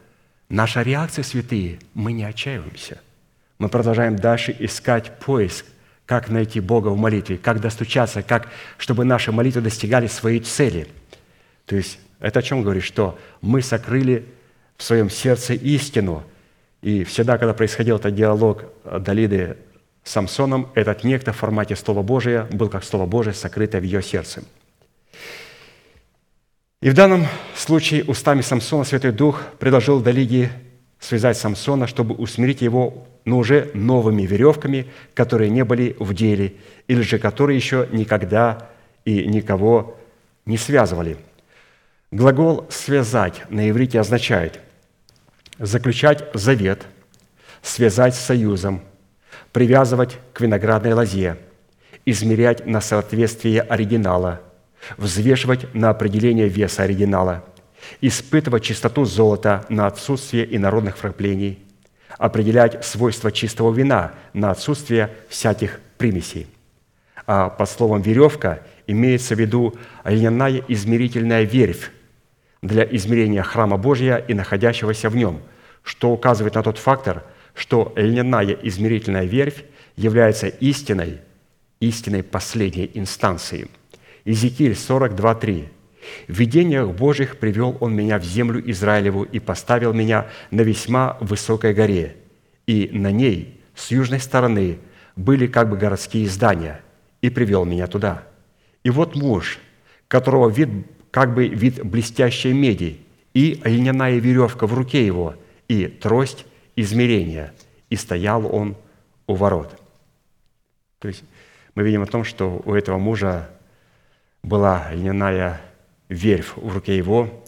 Наша реакция, святые, мы не отчаиваемся. Мы продолжаем дальше искать поиск, как найти Бога в молитве, как достучаться, как, чтобы наши молитвы достигали своей цели. То есть это о чем говорит, что мы сокрыли в своем сердце истину. И всегда, когда происходил этот диалог Далиды с Самсоном, этот некто в формате Слова Божия был как Слово Божие, сокрытое в ее сердце – и в данном случае устами Самсона Святой Дух предложил Далиге связать Самсона, чтобы усмирить его, но уже новыми веревками, которые не были в деле, или же которые еще никогда и никого не связывали. Глагол «связать» на иврите означает заключать завет, связать с союзом, привязывать к виноградной лозе, измерять на соответствие оригинала – взвешивать на определение веса оригинала, испытывать чистоту золота на отсутствие инородных вкраплений, определять свойства чистого вина на отсутствие всяких примесей. А под словом «веревка» имеется в виду льняная измерительная верфь для измерения храма Божия и находящегося в нем, что указывает на тот фактор, что льняная измерительная верфь является истиной, истиной последней инстанции – Иезекииль 42.3. «В видениях Божьих привел Он меня в землю Израилеву и поставил меня на весьма высокой горе, и на ней с южной стороны были как бы городские здания, и привел меня туда. И вот муж, которого вид как бы вид блестящей меди, и льняная веревка в руке его, и трость измерения, и стоял он у ворот». То есть мы видим о том, что у этого мужа была льняная верфь в руке его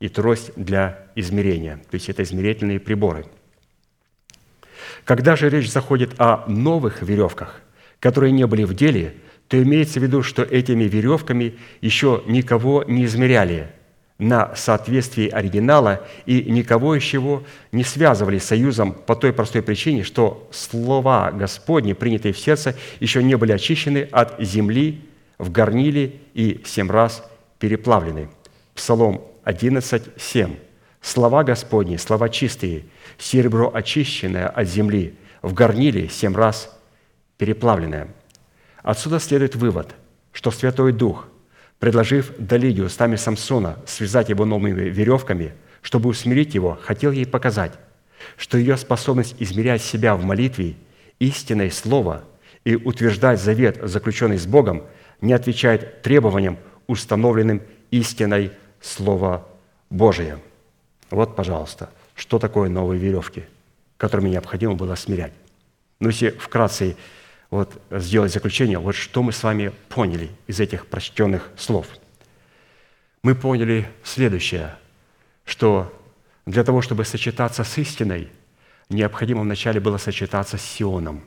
и трость для измерения. То есть это измерительные приборы. Когда же речь заходит о новых веревках, которые не были в деле, то имеется в виду, что этими веревками еще никого не измеряли, на соответствии оригинала и никого еще не связывали союзом по той простой причине, что слова Господни, принятые в сердце, еще не были очищены от земли в горниле и семь раз переплавлены. Псалом 11, 7. Слова Господни, слова чистые, серебро очищенное от земли, в горниле семь раз переплавленное. Отсюда следует вывод, что Святой Дух – предложив Далиде устами Самсона связать его новыми веревками, чтобы усмирить его, хотел ей показать, что ее способность измерять себя в молитве истинное слово и утверждать завет, заключенный с Богом, не отвечает требованиям, установленным истиной Слова Божия. Вот, пожалуйста, что такое новые веревки, которыми необходимо было смирять. Ну, если вкратце вот сделать заключение, вот что мы с вами поняли из этих прочтенных слов. Мы поняли следующее, что для того, чтобы сочетаться с истиной, необходимо вначале было сочетаться с Сионом.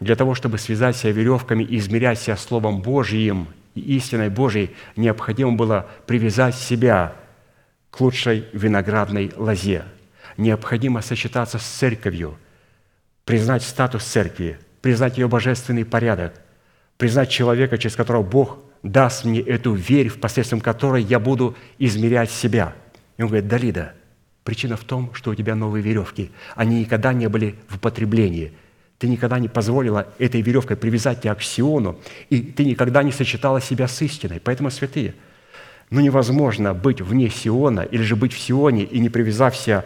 Для того, чтобы связать себя веревками и измерять себя Словом Божьим и истиной Божией, необходимо было привязать себя к лучшей виноградной лозе. Необходимо сочетаться с церковью, признать статус церкви, признать ее божественный порядок, признать человека, через которого Бог даст мне эту верь, посредством которой я буду измерять себя. И он говорит, Далида, причина в том, что у тебя новые веревки. Они никогда не были в употреблении. Ты никогда не позволила этой веревкой привязать тебя к Сиону, и ты никогда не сочетала себя с истиной. Поэтому, святые, ну невозможно быть вне Сиона или же быть в Сионе и не привязався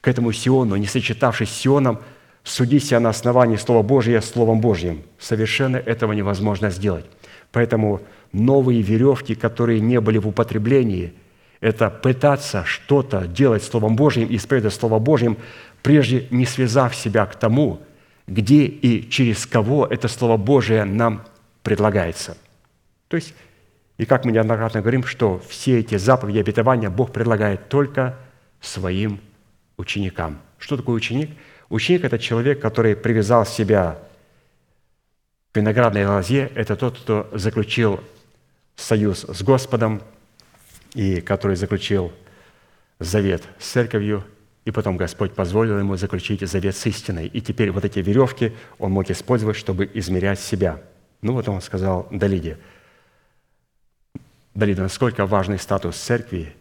к этому Сиону, не сочетавшись с Сионом – судить себя на основании Слова Божия Словом Божьим. Совершенно этого невозможно сделать. Поэтому новые веревки, которые не были в употреблении, это пытаться что-то делать Словом Божьим исповедовать Слово Божьим, прежде не связав себя к тому, где и через кого это Слово Божие нам предлагается. То есть, и как мы неоднократно говорим, что все эти заповеди обетования Бог предлагает только своим ученикам. Что такое ученик? Ученик – это человек, который привязал себя к виноградной лозе. Это тот, кто заключил союз с Господом и который заключил завет с церковью, и потом Господь позволил ему заключить завет с истиной. И теперь вот эти веревки он мог использовать, чтобы измерять себя. Ну вот он сказал Далиде, Далида, насколько важный статус церкви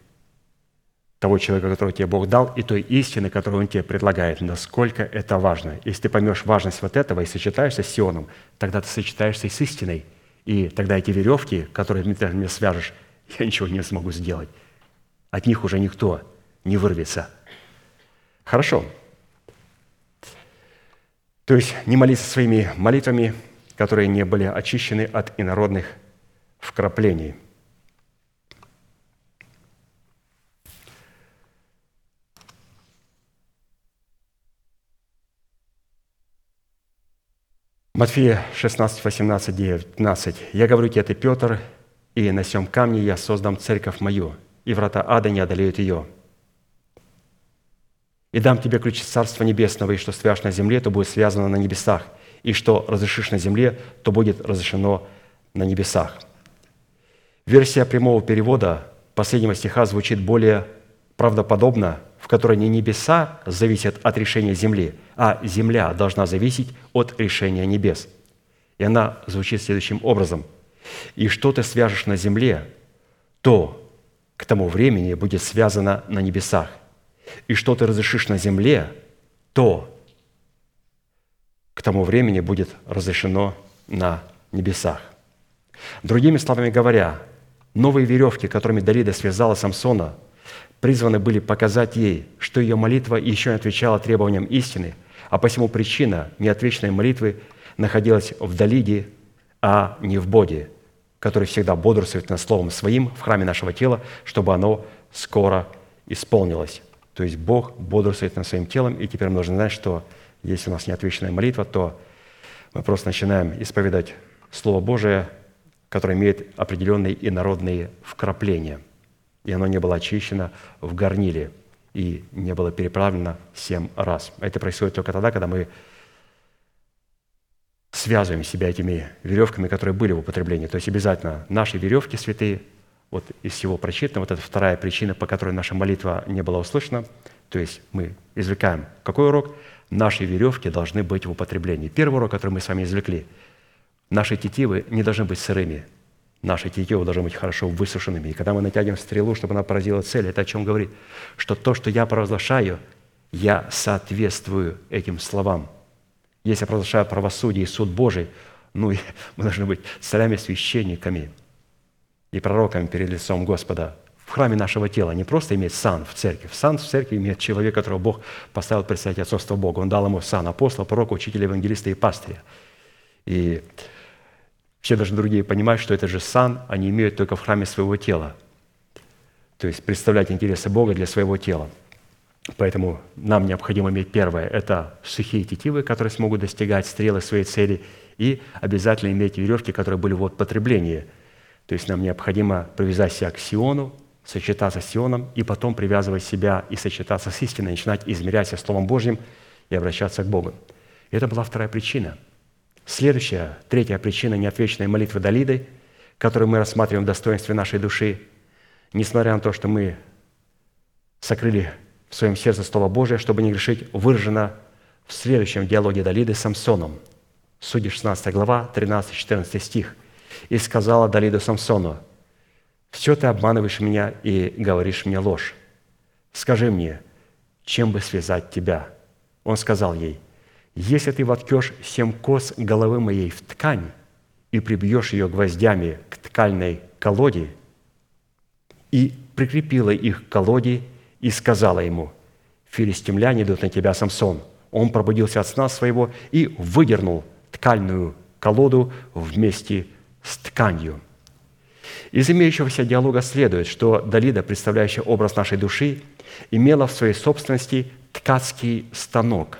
того человека, которого тебе Бог дал, и той истины, которую Он тебе предлагает, насколько это важно. Если ты поймешь важность вот этого и сочетаешься с Сионом, тогда ты сочетаешься и с истиной. И тогда эти веревки, которые ты мне свяжешь, я ничего не смогу сделать. От них уже никто не вырвется. Хорошо. То есть не молиться своими молитвами, которые не были очищены от инородных вкраплений – Матфея 16, 18, 19. «Я говорю тебе, ты Петр, и на сем камне я создам церковь мою, и врата ада не одолеют ее. И дам тебе ключи Царства Небесного, и что свяжешь на земле, то будет связано на небесах, и что разрешишь на земле, то будет разрешено на небесах». Версия прямого перевода последнего стиха звучит более правдоподобно, в которой не небеса зависят от решения земли, а земля должна зависеть от решения небес. И она звучит следующим образом. «И что ты свяжешь на земле, то к тому времени будет связано на небесах. И что ты разрешишь на земле, то к тому времени будет разрешено на небесах». Другими словами говоря, новые веревки, которыми Далида связала Самсона – призваны были показать ей, что ее молитва еще не отвечала требованиям истины, а посему причина неотвеченной молитвы находилась в Далиде, а не в Боге, который всегда бодрствует над Словом Своим в храме нашего тела, чтобы оно скоро исполнилось. То есть Бог бодрствует над Своим телом, и теперь нужно знать, что если у нас неотвеченная молитва, то мы просто начинаем исповедать Слово Божие, которое имеет определенные инородные вкрапления – и оно не было очищено в горниле и не было переправлено семь раз. Это происходит только тогда, когда мы связываем себя этими веревками, которые были в употреблении. То есть обязательно наши веревки святые вот из всего прочитанного, вот это вторая причина, по которой наша молитва не была услышана. То есть мы извлекаем какой урок? Наши веревки должны быть в употреблении. Первый урок, который мы с вами извлекли. Наши тетивы не должны быть сырыми. Наши тетивы должны быть хорошо высушенными. И когда мы натягиваем стрелу, чтобы она поразила цель, это о чем говорит? Что то, что я провозглашаю, я соответствую этим словам. Если я провозглашаю правосудие и суд Божий, ну, мы должны быть царями-священниками и пророками перед лицом Господа в храме нашего тела. Не просто иметь сан в церкви. Сан в церкви имеет человек, которого Бог поставил представить отцовство Бога. Он дал ему сан апостола, пророка, учителя, евангелиста и пастыря. И все даже другие понимают, что это же сан они имеют только в храме своего тела. То есть представлять интересы Бога для своего тела. Поэтому нам необходимо иметь первое – это сухие тетивы, которые смогут достигать стрелы своей цели, и обязательно иметь веревки, которые были в употреблении. То есть нам необходимо привязать себя к Сиону, сочетаться с Сионом, и потом привязывать себя и сочетаться с истиной, начинать измерять себя Словом Божьим и обращаться к Богу. Это была вторая причина. Следующая, третья причина неотвеченной молитвы Далиды, которую мы рассматриваем в достоинстве нашей души, несмотря на то, что мы сокрыли в своем сердце Слово Божие, чтобы не грешить, выражено в следующем диалоге Далиды с Самсоном. Судьи 16 глава, 13-14 стих. «И сказала Далида Самсону, «Все ты обманываешь меня и говоришь мне ложь. Скажи мне, чем бы связать тебя?» Он сказал ей, «Если ты воткешь семь кос головы моей в ткань и прибьешь ее гвоздями к ткальной колоде, и прикрепила их к колоде, и сказала ему, «Филистимляне идут на тебя, Самсон». Он пробудился от сна своего и выдернул ткальную колоду вместе с тканью. Из имеющегося диалога следует, что Далида, представляющая образ нашей души, имела в своей собственности ткацкий станок.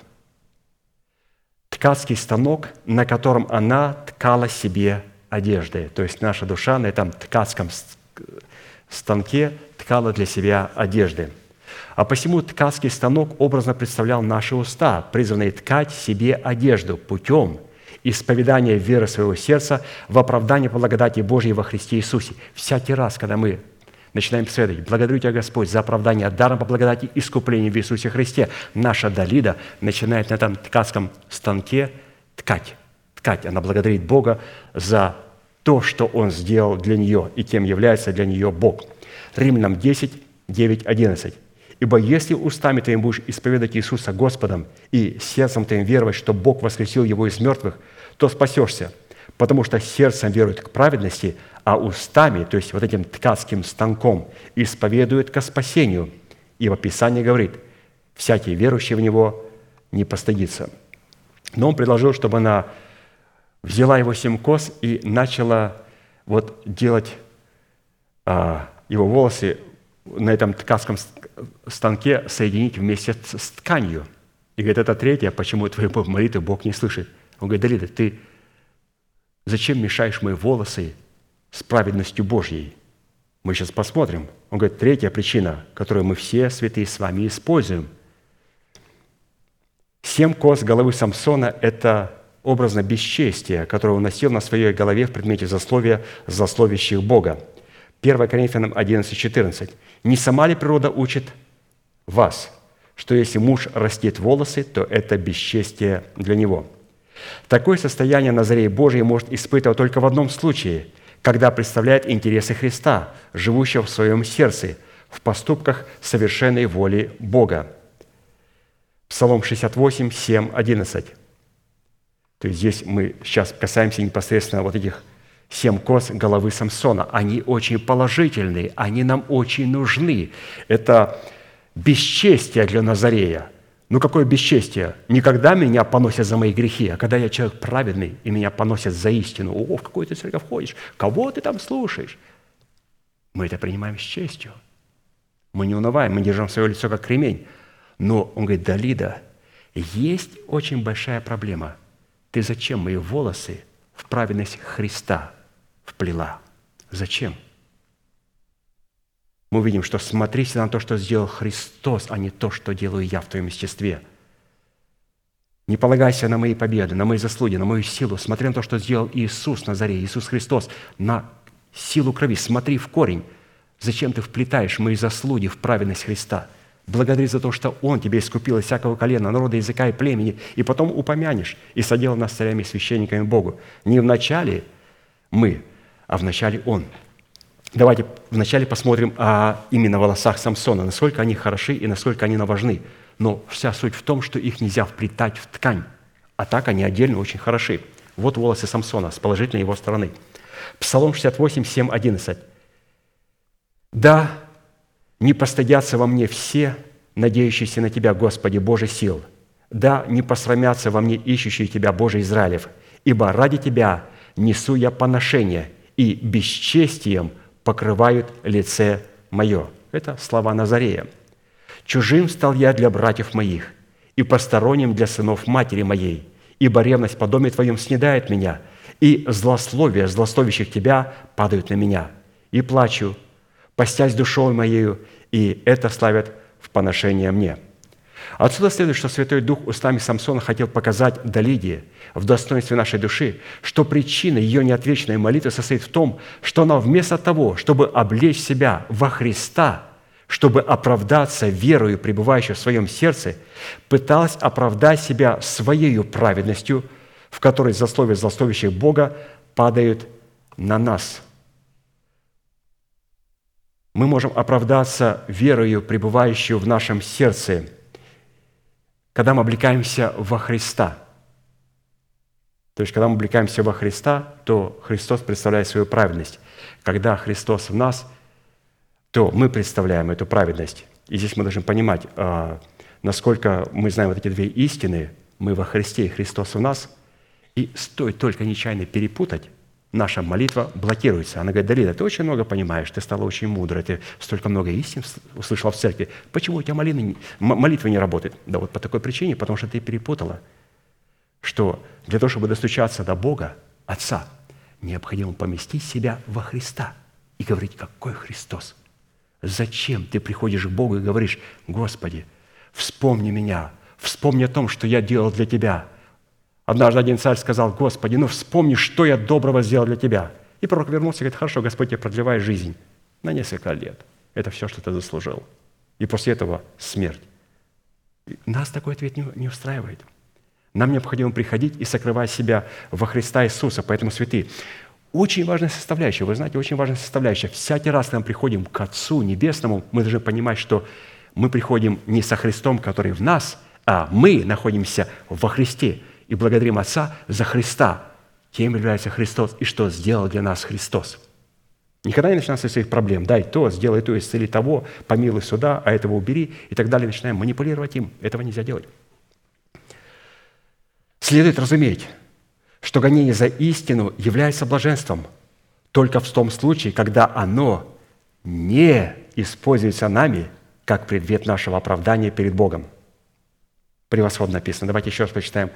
Ткацкий станок, на котором она ткала себе одежды. То есть наша душа на этом ткацком станке ткала для себя одежды – а посему ткацкий станок образно представлял наши уста, призванные ткать себе одежду путем исповедания веры своего сердца в оправдание благодати Божьей во Христе Иисусе. Всякий раз, когда мы начинаем следовать, благодарю Тебя, Господь, за оправдание даром по благодати искупления в Иисусе Христе, наша Далида начинает на этом ткацком станке ткать. Ткать. Она благодарит Бога за то, что Он сделал для нее, и тем является для нее Бог. Римлянам 10, 9, 11. Ибо если устами твоим будешь исповедать Иисуса Господом и сердцем твоим веровать, что Бог воскресил Его из мертвых, то спасешься, потому что сердцем верует к праведности, а устами, то есть вот этим ткацким станком, исповедует ко спасению. И в Писание говорит, всякий верующий в Него не постыдится. Но он предложил, чтобы она взяла его семь кос и начала вот делать а, его волосы на этом ткацком станке соединить вместе с тканью. И говорит, это третье, почему твои молитвы Бог не слышит. Он говорит, Далида, ты зачем мешаешь мои волосы с праведностью Божьей? Мы сейчас посмотрим. Он говорит, третья причина, которую мы все святые с вами используем. Семь кос головы Самсона – это образно бесчестие, которое он носил на своей голове в предмете засловия засловящих Бога. 1 Коринфянам 11, 14. «Не сама ли природа учит вас, что если муж растет волосы, то это бесчестие для него?» Такое состояние Назарей Божий может испытывать только в одном случае, когда представляет интересы Христа, живущего в своем сердце, в поступках совершенной воли Бога. Псалом 68, 7, 11. То есть здесь мы сейчас касаемся непосредственно вот этих семь коз головы Самсона. Они очень положительные, они нам очень нужны. Это бесчестие для Назарея. Ну какое бесчестие? Никогда меня поносят за мои грехи, а когда я человек праведный, и меня поносят за истину. О, в какую ты церковь ходишь? Кого ты там слушаешь? Мы это принимаем с честью. Мы не унываем, мы держим свое лицо как кремень. Но он говорит, Далида, есть очень большая проблема. Ты зачем мои волосы в праведность Христа вплела? Зачем? Мы увидим, что смотрите на то, что сделал Христос, а не то, что делаю я в твоем естестве. Не полагайся на мои победы, на мои заслуги, на мою силу. Смотри на то, что сделал Иисус на заре, Иисус Христос, на силу крови. Смотри в корень. Зачем ты вплетаешь мои заслуги в праведность Христа? Благодари за то, что Он тебе искупил из всякого колена, народа, языка и племени, и потом упомянешь и соделал нас царями и священниками Богу. Не в начале мы, а в начале Он. Давайте вначале посмотрим о именно волосах Самсона, насколько они хороши и насколько они важны. Но вся суть в том, что их нельзя вплетать в ткань, а так они отдельно очень хороши. Вот волосы Самсона с положительной его стороны. Псалом 68, 7, 11. «Да, не постыдятся во мне все, надеющиеся на Тебя, Господи, Боже сил. Да, не посрамятся во мне ищущие Тебя, Боже Израилев, ибо ради Тебя несу я поношение, и бесчестием покрывают лице мое». Это слова Назарея. «Чужим стал я для братьев моих, и посторонним для сынов матери моей, ибо ревность по доме Твоем снедает меня, и злословие злословящих Тебя падают на меня. И плачу, постясь душой моею, и это славят в поношение мне». Отсюда следует, что Святой Дух устами Самсона хотел показать Далидии в достоинстве нашей души, что причина ее неотвечной молитвы состоит в том, что она вместо того, чтобы облечь себя во Христа, чтобы оправдаться верою, пребывающей в своем сердце, пыталась оправдать себя своей праведностью, в которой засловие злословящих Бога падают на нас – мы можем оправдаться верою, пребывающую в нашем сердце, когда мы облекаемся во Христа. То есть, когда мы облекаемся во Христа, то Христос представляет свою праведность. Когда Христос в нас, то мы представляем эту праведность. И здесь мы должны понимать, а, насколько мы знаем вот эти две истины, мы во Христе и Христос в нас, и стоит только нечаянно перепутать, наша молитва блокируется. Она говорит, Далида, ты очень много понимаешь, ты стала очень мудрой, ты столько много истин услышала в церкви. Почему у тебя молитва, молитва не работает? Да вот по такой причине, потому что ты перепутала, что для того, чтобы достучаться до Бога, Отца, необходимо поместить себя во Христа и говорить, какой Христос? Зачем ты приходишь к Богу и говоришь, Господи, вспомни меня, вспомни о том, что я делал для Тебя – Однажды один царь сказал, Господи, ну вспомни, что я доброго сделал для Тебя. И пророк вернулся и говорит, хорошо, Господь тебе продлевает жизнь на несколько лет. Это все, что ты заслужил. И после этого смерть. Нас такой ответ не устраивает. Нам необходимо приходить и сокрывать себя во Христа Иисуса. Поэтому, святые, очень важная составляющая, вы знаете, очень важная составляющая. Всякий раз, когда мы приходим к Отцу Небесному, мы должны понимать, что мы приходим не со Христом, который в нас, а мы находимся во Христе и благодарим Отца за Христа, кем является Христос и что сделал для нас Христос. Никогда не начинаем со своих проблем. Дай то, сделай то, исцели того, помилуй сюда, а этого убери и так далее. Начинаем манипулировать им. Этого нельзя делать. Следует разуметь, что гонение за истину является блаженством только в том случае, когда оно не используется нами как предмет нашего оправдания перед Богом – Превосходно написано. Давайте еще раз прочитаем.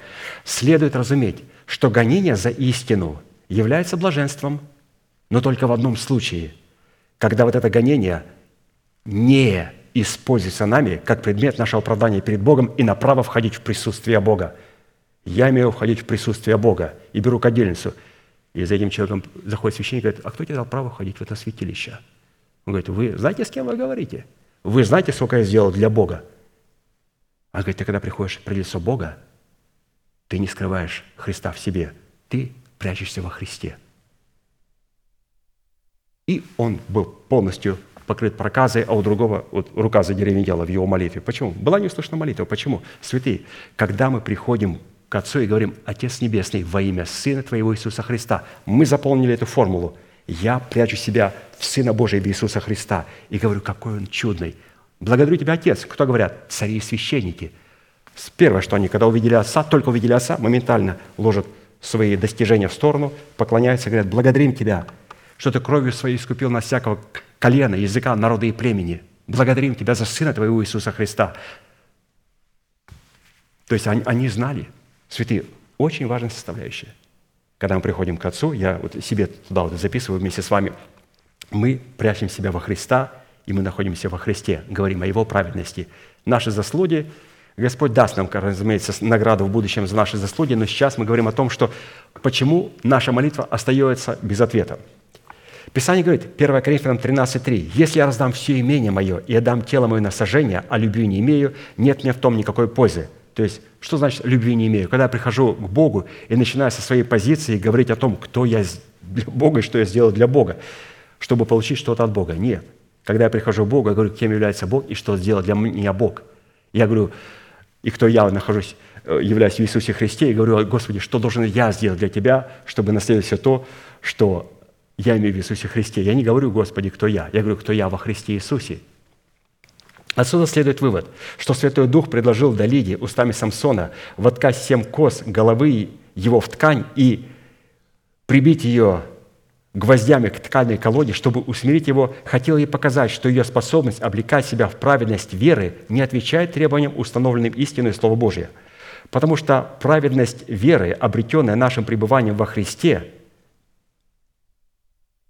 «Следует разуметь, что гонение за истину является блаженством, но только в одном случае, когда вот это гонение не используется нами как предмет нашего оправдания перед Богом и на право входить в присутствие Бога. Я имею входить в присутствие Бога и беру кадильницу. И за этим человеком заходит священник и говорит, а кто тебе дал право входить в это святилище? Он говорит, вы знаете, с кем вы говорите? Вы знаете, сколько я сделал для Бога? А говорит, ты когда приходишь при лицо Бога, ты не скрываешь Христа в себе, ты прячешься во Христе. И он был полностью покрыт проказой, а у другого вот, рука задеревенела в его молитве. Почему? Была не услышана молитва. Почему? Святые, когда мы приходим к Отцу и говорим, Отец Небесный, во имя Сына Твоего Иисуса Христа, мы заполнили эту формулу. Я прячу себя в Сына Божия Иисуса Христа и говорю, какой Он чудный – Благодарю Тебя, Отец. Кто говорят? Цари и священники. Первое, что они, когда увидели Отца, только увидели Отца, моментально ложат свои достижения в сторону, поклоняются, говорят, благодарим Тебя, что Ты кровью своей искупил нас всякого колена, языка, народа и племени. Благодарим Тебя за Сына Твоего Иисуса Христа. То есть они, они знали, святые, очень важная составляющая. Когда мы приходим к Отцу, я вот себе туда вот записываю вместе с вами, мы прячем себя во Христа – и мы находимся во Христе, говорим о Его праведности. Наши заслуги, Господь даст нам, разумеется, награду в будущем за наши заслуги, но сейчас мы говорим о том, что почему наша молитва остается без ответа. Писание говорит, 1 Коринфянам 13.3, «Если я раздам все имение мое и отдам тело мое на сожжение, а любви не имею, нет мне в том никакой пользы». То есть, что значит «любви не имею»? Когда я прихожу к Богу и начинаю со своей позиции говорить о том, кто я для Бога и что я сделал для Бога, чтобы получить что-то от Бога. Нет. Когда я прихожу к Богу, я говорю, кем является Бог и что сделал для меня Бог. Я говорю, и кто я нахожусь, э, являюсь в Иисусе Христе, и говорю, Господи, что должен я сделать для Тебя, чтобы наследовать все то, что я имею в Иисусе Христе. Я не говорю, Господи, кто я. Я говорю, кто я во Христе Иисусе. Отсюда следует вывод, что Святой Дух предложил Далиде устами Самсона воткать семь кос головы его в ткань и прибить ее гвоздями к тканной колоде, чтобы усмирить его, хотел ей показать, что ее способность облекать себя в праведность веры не отвечает требованиям, установленным истиной Слова Божия. Потому что праведность веры, обретенная нашим пребыванием во Христе,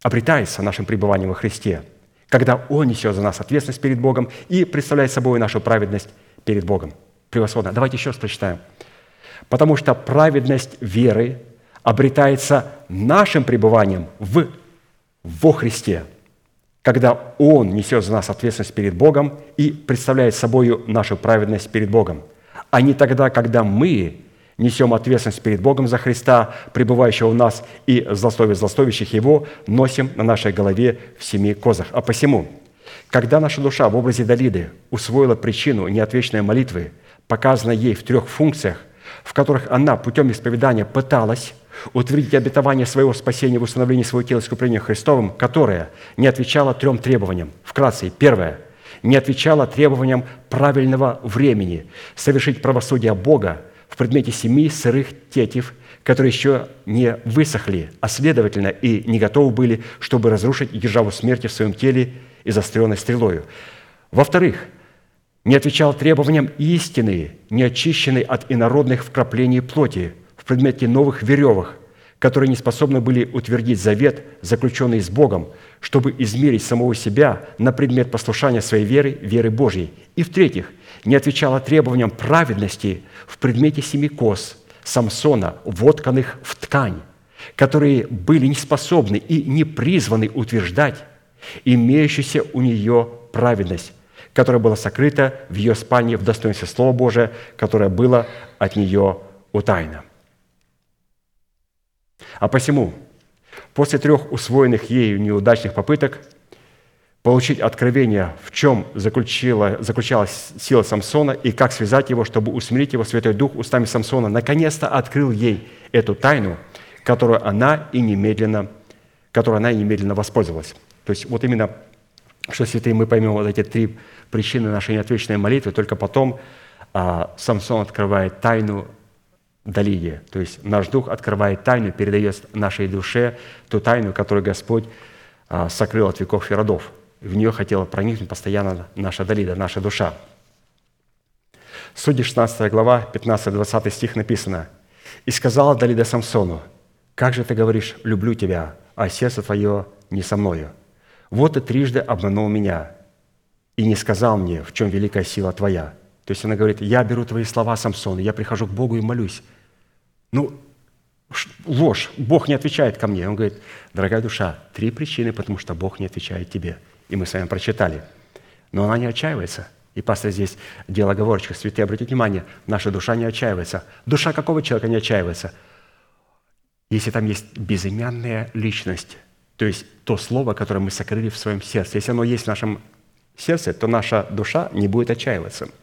обретается нашим пребыванием во Христе, когда Он несет за нас ответственность перед Богом и представляет собой нашу праведность перед Богом. Превосходно. Давайте еще раз прочитаем. Потому что праведность веры обретается нашим пребыванием в, во Христе, когда Он несет за нас ответственность перед Богом и представляет собой нашу праведность перед Богом, а не тогда, когда мы несем ответственность перед Богом за Христа, пребывающего в нас, и злословие злословящих Его носим на нашей голове в семи козах. А посему, когда наша душа в образе Далиды усвоила причину неотвечной молитвы, показанной ей в трех функциях, в которых она путем исповедания пыталась утвердить обетование своего спасения в установлении своего тела искуплением Христовым, которое не отвечало трем требованиям. Вкратце, первое – не отвечало требованиям правильного времени совершить правосудие Бога в предмете семи сырых тетив, которые еще не высохли, а следовательно и не готовы были, чтобы разрушить державу смерти в своем теле и застренной стрелою. Во-вторых, не отвечал требованиям истины, не очищенной от инородных вкраплений плоти в предмете новых веревок, которые не способны были утвердить завет, заключенный с Богом, чтобы измерить самого себя на предмет послушания своей веры, веры Божьей. И в-третьих, не отвечала требованиям праведности в предмете семи коз Самсона, вотканных в ткань, которые были не способны и не призваны утверждать имеющуюся у нее праведность, которая была сокрыта в ее спальне в достоинстве Слова Божия, которое было от нее утайно. А посему, после трех усвоенных ею неудачных попыток получить откровение, в чем заключалась сила Самсона и как связать его, чтобы усмирить его, Святой Дух устами Самсона наконец-то открыл ей эту тайну, которую она и немедленно, которой она и немедленно воспользовалась. То есть вот именно, что, святые, мы поймем вот эти три причины нашей неотвеченной молитвы, только потом а, Самсон открывает тайну Далиде. То есть наш дух открывает тайну, передает нашей душе ту тайну, которую Господь а, сокрыл от веков и родов. В нее хотела проникнуть постоянно наша Далида, наша душа. Судьи 16 глава, 15-20 стих написано. «И сказала Далида Самсону, «Как же ты говоришь, люблю тебя, а сердце твое не со мною? Вот ты трижды обманул меня и не сказал мне, в чем великая сила твоя. То есть она говорит, я беру твои слова, Самсон, я прихожу к Богу и молюсь. Ну, ложь, Бог не отвечает ко мне. Он говорит, дорогая душа, три причины, потому что Бог не отвечает тебе. И мы с вами прочитали. Но она не отчаивается. И пастор здесь дело оговорочка. Святые, обратите внимание, наша душа не отчаивается. Душа какого человека не отчаивается? Если там есть безымянная личность, то есть то слово, которое мы сокрыли в своем сердце. Если оно есть в нашем сердце, то наша душа не будет отчаиваться –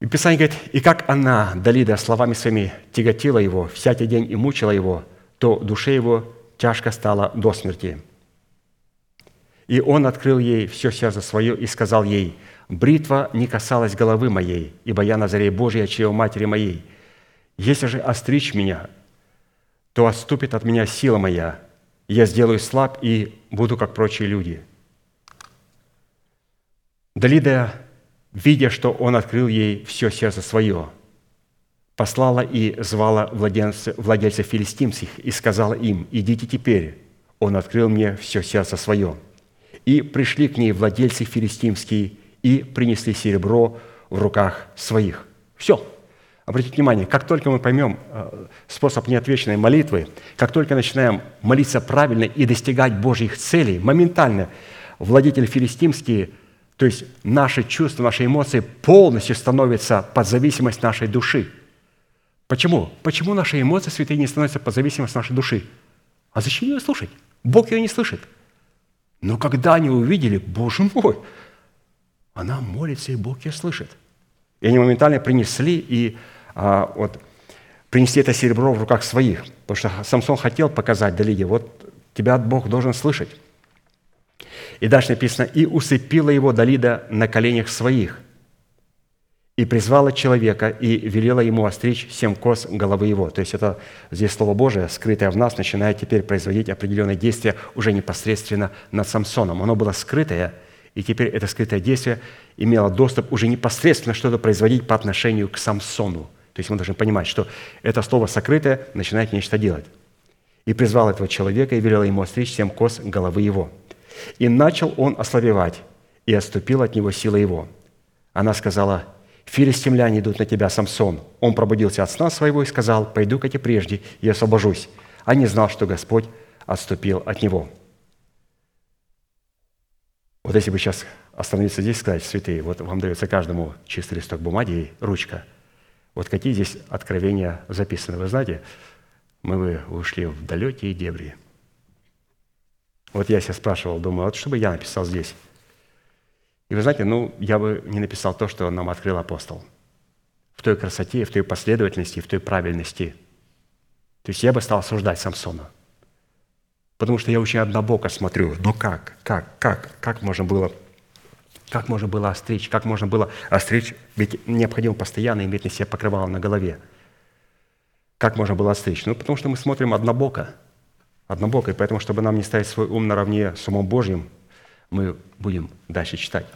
и Писание говорит, «И как она, Далида, словами своими тяготила его всякий день и мучила его, то душе его тяжко стало до смерти. И он открыл ей все сердце свое и сказал ей, «Бритва не касалась головы моей, ибо я на заре Божьей чьего матери моей. Если же остричь меня, то отступит от меня сила моя, я сделаю слаб и буду, как прочие люди». Далида видя, что он открыл ей все сердце свое, послала и звала владельцев, владельцев филистимских и сказала им, «Идите теперь, он открыл мне все сердце свое». И пришли к ней владельцы филистимские и принесли серебро в руках своих. Все. Обратите внимание, как только мы поймем э, способ неотвеченной молитвы, как только начинаем молиться правильно и достигать Божьих целей, моментально владетель филистимский, то есть наши чувства, наши эмоции полностью становятся под зависимость нашей души. Почему? Почему наши эмоции, святые, не становятся под зависимость нашей души? А зачем ее слушать? Бог ее не слышит. Но когда они увидели, Боже мой, она молится, и Бог ее слышит. И они моментально принесли и а, вот, принесли это серебро в руках своих. Потому что Самсон хотел показать Далиде, вот тебя Бог должен слышать. И дальше написано, «И усыпила его Далида на коленях своих, и призвала человека, и велела ему остричь семь кос головы его». То есть это здесь Слово Божие, скрытое в нас, начинает теперь производить определенные действия уже непосредственно над Самсоном. Оно было скрытое, и теперь это скрытое действие имело доступ уже непосредственно что-то производить по отношению к Самсону. То есть мы должны понимать, что это слово сокрытое начинает нечто делать. «И призвал этого человека, и велел ему остричь семь кос головы его». И начал он ослабевать, и отступил от него сила его. Она сказала, «Филистимляне идут на тебя, Самсон». Он пробудился от сна своего и сказал, «Пойду-ка прежде и освобожусь». А не знал, что Господь отступил от него. Вот если бы сейчас остановиться здесь, сказать, святые, вот вам дается каждому чистый листок бумаги и ручка. Вот какие здесь откровения записаны. Вы знаете, мы бы ушли в далекие дебри – вот я себя спрашивал, думаю, вот что бы я написал здесь? И вы знаете, ну, я бы не написал то, что нам открыл апостол. В той красоте, в той последовательности, в той правильности. То есть я бы стал осуждать Самсона. Потому что я очень однобоко смотрю. Ну как, как, как, как можно было как можно было остричь? Как можно было остричь? Ведь необходимо постоянно иметь на себе покрывало на голове. Как можно было остричь? Ну, потому что мы смотрим однобоко однобокой, поэтому, чтобы нам не ставить свой ум наравне с умом Божьим, мы будем дальше читать.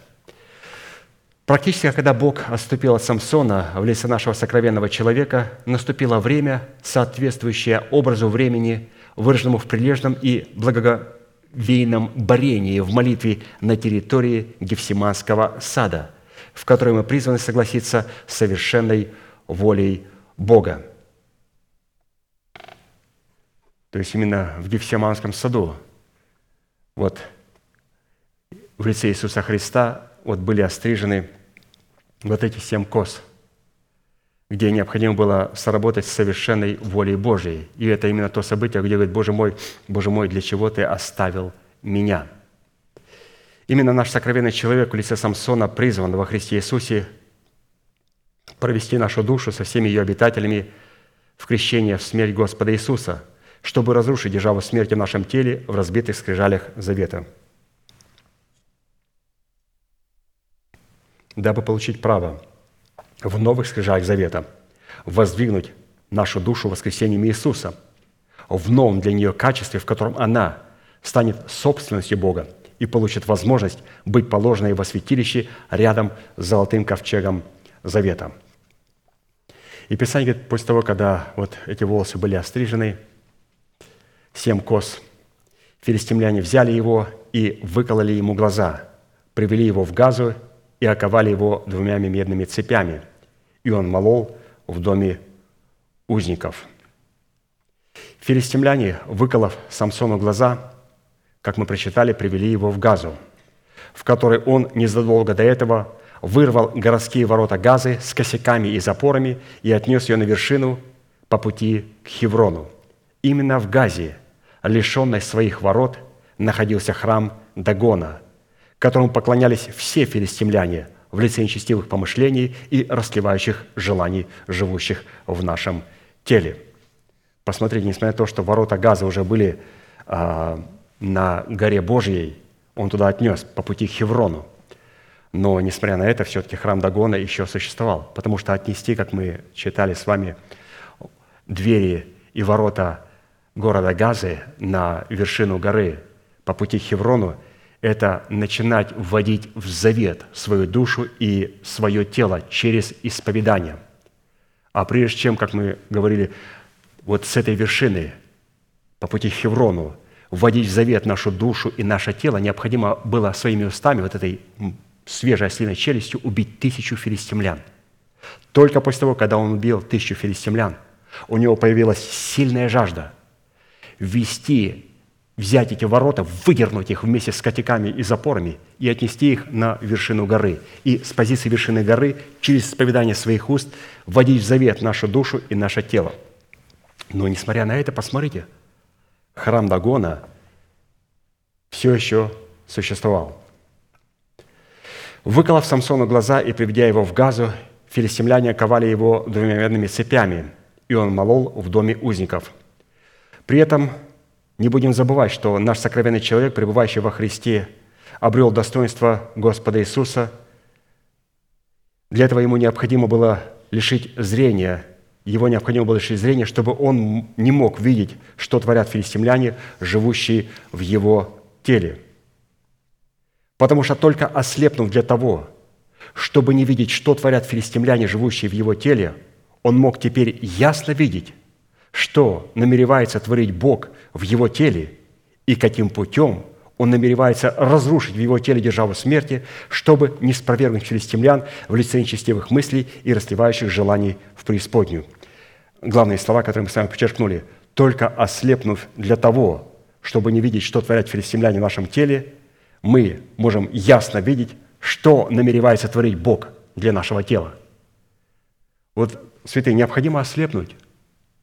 Практически, когда Бог отступил от Самсона в лице нашего сокровенного человека, наступило время, соответствующее образу времени, выраженному в прилежном и благоговейном борении в молитве на территории Гефсиманского сада, в которой мы призваны согласиться с совершенной волей Бога. То есть именно в Гефсиманском саду, вот в лице Иисуса Христа вот были острижены вот эти семь кос, где необходимо было сработать с совершенной волей Божией. И это именно то событие, где говорит, Боже мой, Боже мой, для чего Ты оставил меня? Именно наш сокровенный человек в лице Самсона призван во Христе Иисусе провести нашу душу со всеми ее обитателями в крещение в смерть Господа Иисуса – чтобы разрушить державу смерти в нашем теле в разбитых скрижалях завета. Дабы получить право в новых скрижалях завета воздвигнуть нашу душу воскресением Иисуса в новом для нее качестве, в котором она станет собственностью Бога и получит возможность быть положенной во святилище рядом с золотым ковчегом завета. И Писание говорит, после того, когда вот эти волосы были острижены – семь коз. Филистимляне взяли его и выкололи ему глаза, привели его в газу и оковали его двумя медными цепями, и он молол в доме узников. Филистимляне, выколов Самсону глаза, как мы прочитали, привели его в Газу, в которой он незадолго до этого вырвал городские ворота Газы с косяками и запорами и отнес ее на вершину по пути к Хеврону. Именно в Газе – лишенной своих ворот, находился храм Дагона, которому поклонялись все филистимляне в лице нечестивых помышлений и расливающих желаний, живущих в нашем теле. Посмотрите, несмотря на то, что ворота Газа уже были а, на горе Божьей, он туда отнес по пути к Хеврону. Но, несмотря на это, все-таки храм Дагона еще существовал, потому что отнести, как мы читали с вами, двери и ворота города Газы на вершину горы по пути к Хеврону – это начинать вводить в завет свою душу и свое тело через исповедание. А прежде чем, как мы говорили, вот с этой вершины по пути к Хеврону вводить в завет нашу душу и наше тело, необходимо было своими устами, вот этой свежей ослиной челюстью, убить тысячу филистимлян. Только после того, когда он убил тысячу филистимлян, у него появилась сильная жажда ввести, взять эти ворота, выдернуть их вместе с котиками и запорами и отнести их на вершину горы. И с позиции вершины горы, через исповедание своих уст, вводить в завет нашу душу и наше тело. Но несмотря на это, посмотрите, храм Дагона все еще существовал. Выколов Самсону глаза и приведя его в газу, филистимляне ковали его двумя медными цепями, и он молол в доме узников. При этом не будем забывать, что наш сокровенный человек, пребывающий во Христе, обрел достоинство Господа Иисуса. Для этого ему необходимо было лишить зрения, его необходимо было лишить зрения, чтобы он не мог видеть, что творят филистимляне, живущие в его теле. Потому что только ослепнув для того, чтобы не видеть, что творят филистимляне, живущие в его теле, он мог теперь ясно видеть, что намеревается творить Бог в его теле и каким путем он намеревается разрушить в его теле державу смерти, чтобы не спровергнуть филистимлян в лице нечестивых мыслей и расливающих желаний в преисподнюю. Главные слова, которые мы с вами подчеркнули. «Только ослепнув для того, чтобы не видеть, что творят филистимляне в нашем теле, мы можем ясно видеть, что намеревается творить Бог для нашего тела». Вот, святые, необходимо ослепнуть –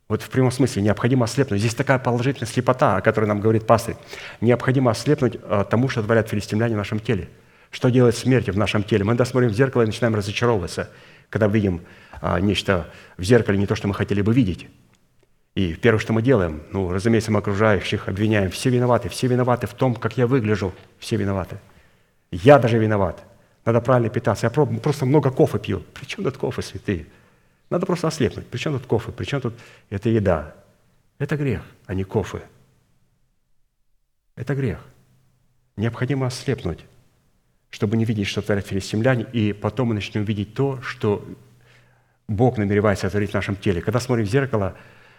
вот в прямом смысле необходимо ослепнуть. Здесь такая положительная слепота, о которой нам говорит пастырь. Необходимо ослепнуть э, тому, что творят филистимляне в нашем теле. Что делает смерть в нашем теле? Мы иногда смотрим в зеркало и начинаем разочаровываться, когда видим а, нечто в зеркале, не то, что мы хотели бы видеть. И первое, что мы делаем, ну, разумеется, мы окружающих обвиняем. Все виноваты, все виноваты в том, как я выгляжу. Все виноваты. Я даже виноват. Надо правильно питаться. Я просто много кофе пью. При чем тут кофе, святые? Надо просто ослепнуть. Причем тут кофе? Причем тут это еда? Это грех, а не кофе. Это грех. Необходимо ослепнуть, чтобы не видеть, что творят филистимляне, и потом мы начнем видеть то, что Бог намеревается творить в нашем теле. Когда смотрим в зеркало,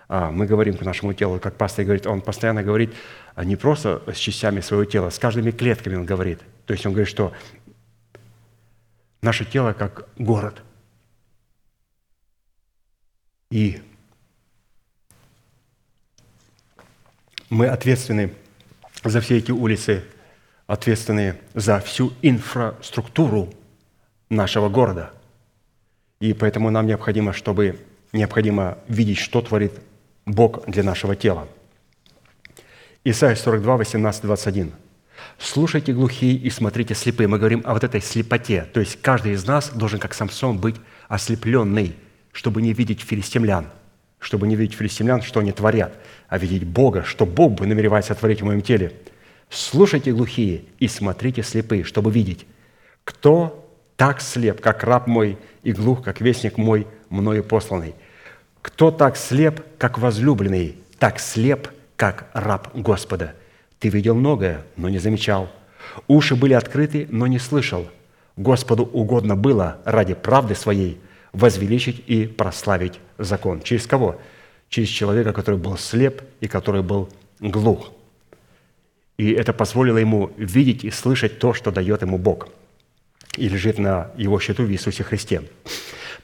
а, мы говорим к нашему телу, как пастор говорит, он постоянно говорит а, не просто с частями своего тела, с каждыми клетками он говорит. То есть он говорит, что наше тело как город. И мы ответственны за все эти улицы, ответственны за всю инфраструктуру нашего города. И поэтому нам необходимо, чтобы необходимо видеть, что творит Бог для нашего тела. Исайя 42, 18, 21. «Слушайте глухие и смотрите слепые». Мы говорим о вот этой слепоте. То есть каждый из нас должен, как Самсон, быть ослепленный – чтобы не видеть филистимлян, чтобы не видеть филистимлян, что они творят, а видеть Бога, что Бог бы намеревается творить в моем теле. Слушайте глухие и смотрите слепые, чтобы видеть, кто так слеп, как раб мой, и глух, как вестник мой, мною посланный. Кто так слеп, как возлюбленный, так слеп, как раб Господа. Ты видел многое, но не замечал. Уши были открыты, но не слышал. Господу угодно было ради правды своей возвеличить и прославить закон. Через кого? Через человека, который был слеп и который был глух. И это позволило ему видеть и слышать то, что дает ему Бог и лежит на его счету в Иисусе Христе.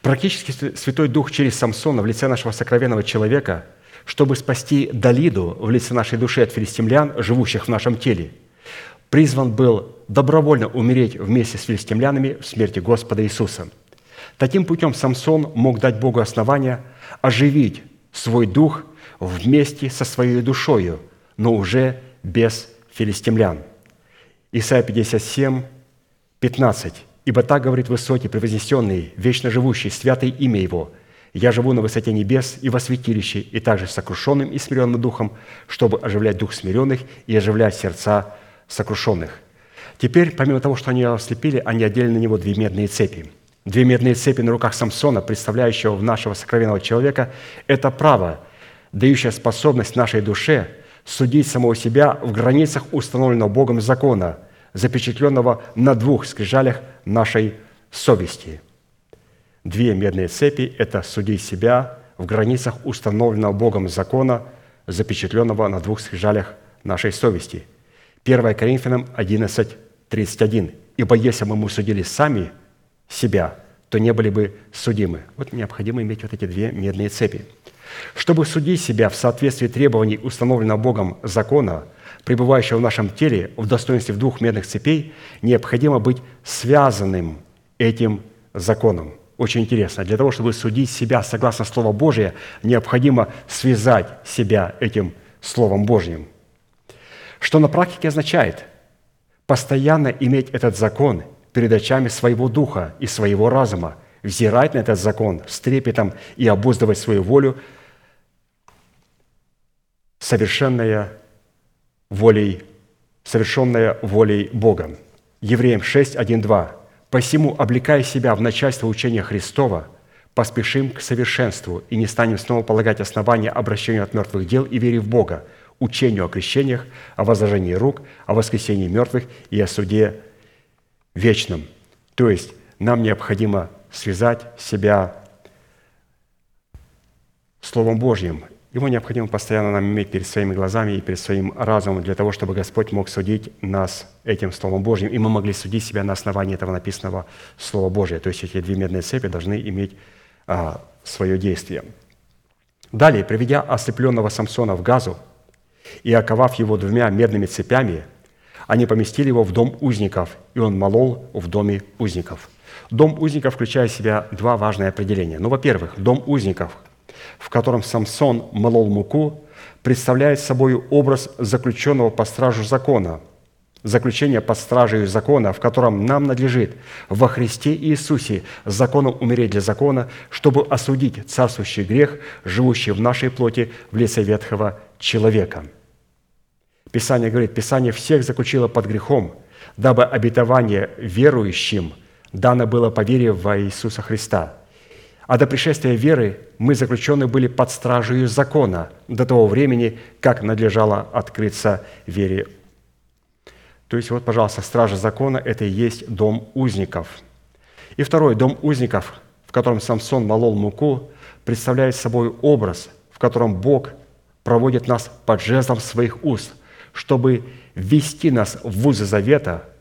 Практически Святой Дух через Самсона в лице нашего сокровенного человека, чтобы спасти Далиду в лице нашей души от филистимлян, живущих в нашем теле, призван был добровольно умереть вместе с филистимлянами в смерти Господа Иисуса – Таким путем Самсон мог дать Богу основания оживить свой дух вместе со своей душою, но уже без филистимлян. Исайя 57, 15. «Ибо так говорит высокий, превознесенный, вечно живущий, святый имя Его. Я живу на высоте небес и во святилище, и также сокрушенным и смиренным духом, чтобы оживлять дух смиренных и оживлять сердца сокрушенных». Теперь, помимо того, что они ослепили, они одели на него две медные цепи – Две медные цепи на руках Самсона, представляющего нашего сокровенного человека, это право, дающее способность нашей душе судить самого себя в границах установленного Богом закона, запечатленного на двух скрижалях нашей совести. Две медные цепи – это судить себя в границах установленного Богом закона, запечатленного на двух скрижалях нашей совести. 1 Коринфянам 11, 31. «Ибо если бы мы судили сами – себя, то не были бы судимы. Вот необходимо иметь вот эти две медные цепи. Чтобы судить себя в соответствии требований установленного Богом закона, пребывающего в нашем теле в достоинстве двух медных цепей, необходимо быть связанным этим законом. Очень интересно. Для того, чтобы судить себя согласно Слову Божия, необходимо связать себя этим Словом Божьим. Что на практике означает постоянно иметь этот закон перед очами своего духа и своего разума, взирать на этот закон с трепетом и обуздывать свою волю, совершенная волей, совершенная волей Бога. Евреям 6, 1, 2. «Посему, облекая себя в начальство учения Христова, поспешим к совершенству и не станем снова полагать основания обращению от мертвых дел и вере в Бога, учению о крещениях, о возложении рук, о воскресении мертвых и о суде вечном». То есть нам необходимо связать себя Словом Божьим. Его необходимо постоянно нам иметь перед своими глазами и перед своим разумом для того, чтобы Господь мог судить нас этим Словом Божьим, и мы могли судить себя на основании этого написанного Слова Божия. То есть эти две медные цепи должны иметь а, свое действие. Далее, приведя ослепленного Самсона в газу и оковав его двумя медными цепями, они поместили его в дом узников, и он молол в доме узников. Дом узников включает в себя два важные определения. Ну, во-первых, дом узников – в котором Самсон молол муку, представляет собой образ заключенного по стражу закона, заключение под стражей закона, в котором нам надлежит во Христе Иисусе законом умереть для закона, чтобы осудить царствующий грех, живущий в нашей плоти в лице ветхого человека. Писание говорит, Писание всех заключило под грехом, дабы обетование верующим дано было по вере во Иисуса Христа – а до пришествия веры мы заключены были под стражей закона до того времени, как надлежало открыться вере. То есть вот, пожалуйста, стража закона – это и есть дом узников. И второй, дом узников, в котором Самсон молол муку, представляет собой образ, в котором Бог проводит нас под жезлом своих уст, чтобы ввести нас в вузы завета –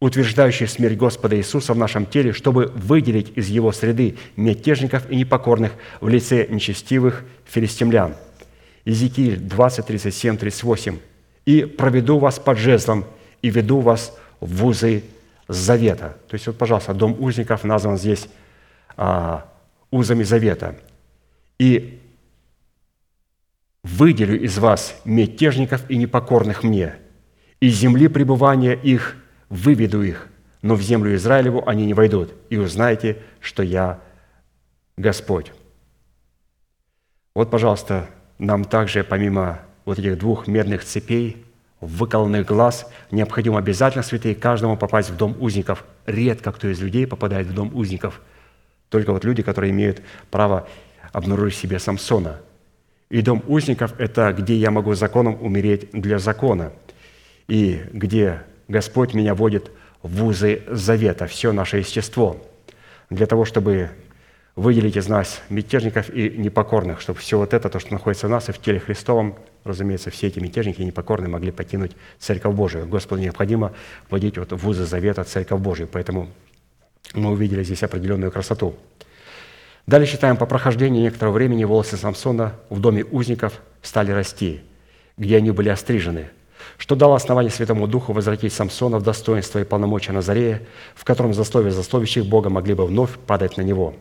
утверждающий смерть Господа Иисуса в нашем теле, чтобы выделить из его среды мятежников и непокорных в лице нечестивых филистимлян. Иезекииль 20, 37, 38. «И проведу вас под жезлом, и веду вас в вузы завета». То есть, вот, пожалуйста, дом узников назван здесь а, узами завета. «И выделю из вас мятежников и непокорных мне, и земли пребывания их – выведу их, но в землю Израилеву они не войдут, и узнаете, что я Господь». Вот, пожалуйста, нам также, помимо вот этих двух медных цепей, выколанных глаз, необходимо обязательно, святые, каждому попасть в дом узников. Редко кто из людей попадает в дом узников. Только вот люди, которые имеют право обнаружить себе Самсона. И дом узников – это где я могу законом умереть для закона, и где Господь меня водит в вузы завета, все наше естество, для того, чтобы выделить из нас мятежников и непокорных, чтобы все вот это, то, что находится в нас и в теле Христовом, разумеется, все эти мятежники и непокорные могли покинуть Церковь Божию. Господу необходимо вводить вот в вузы завета Церковь Божию, поэтому мы увидели здесь определенную красоту. Далее читаем, по прохождении некоторого времени волосы Самсона в доме узников стали расти, где они были острижены – что дало основание Святому Духу возвратить Самсона в достоинство и полномочия Назарея, в котором засловие засловящих Бога могли бы вновь падать на него.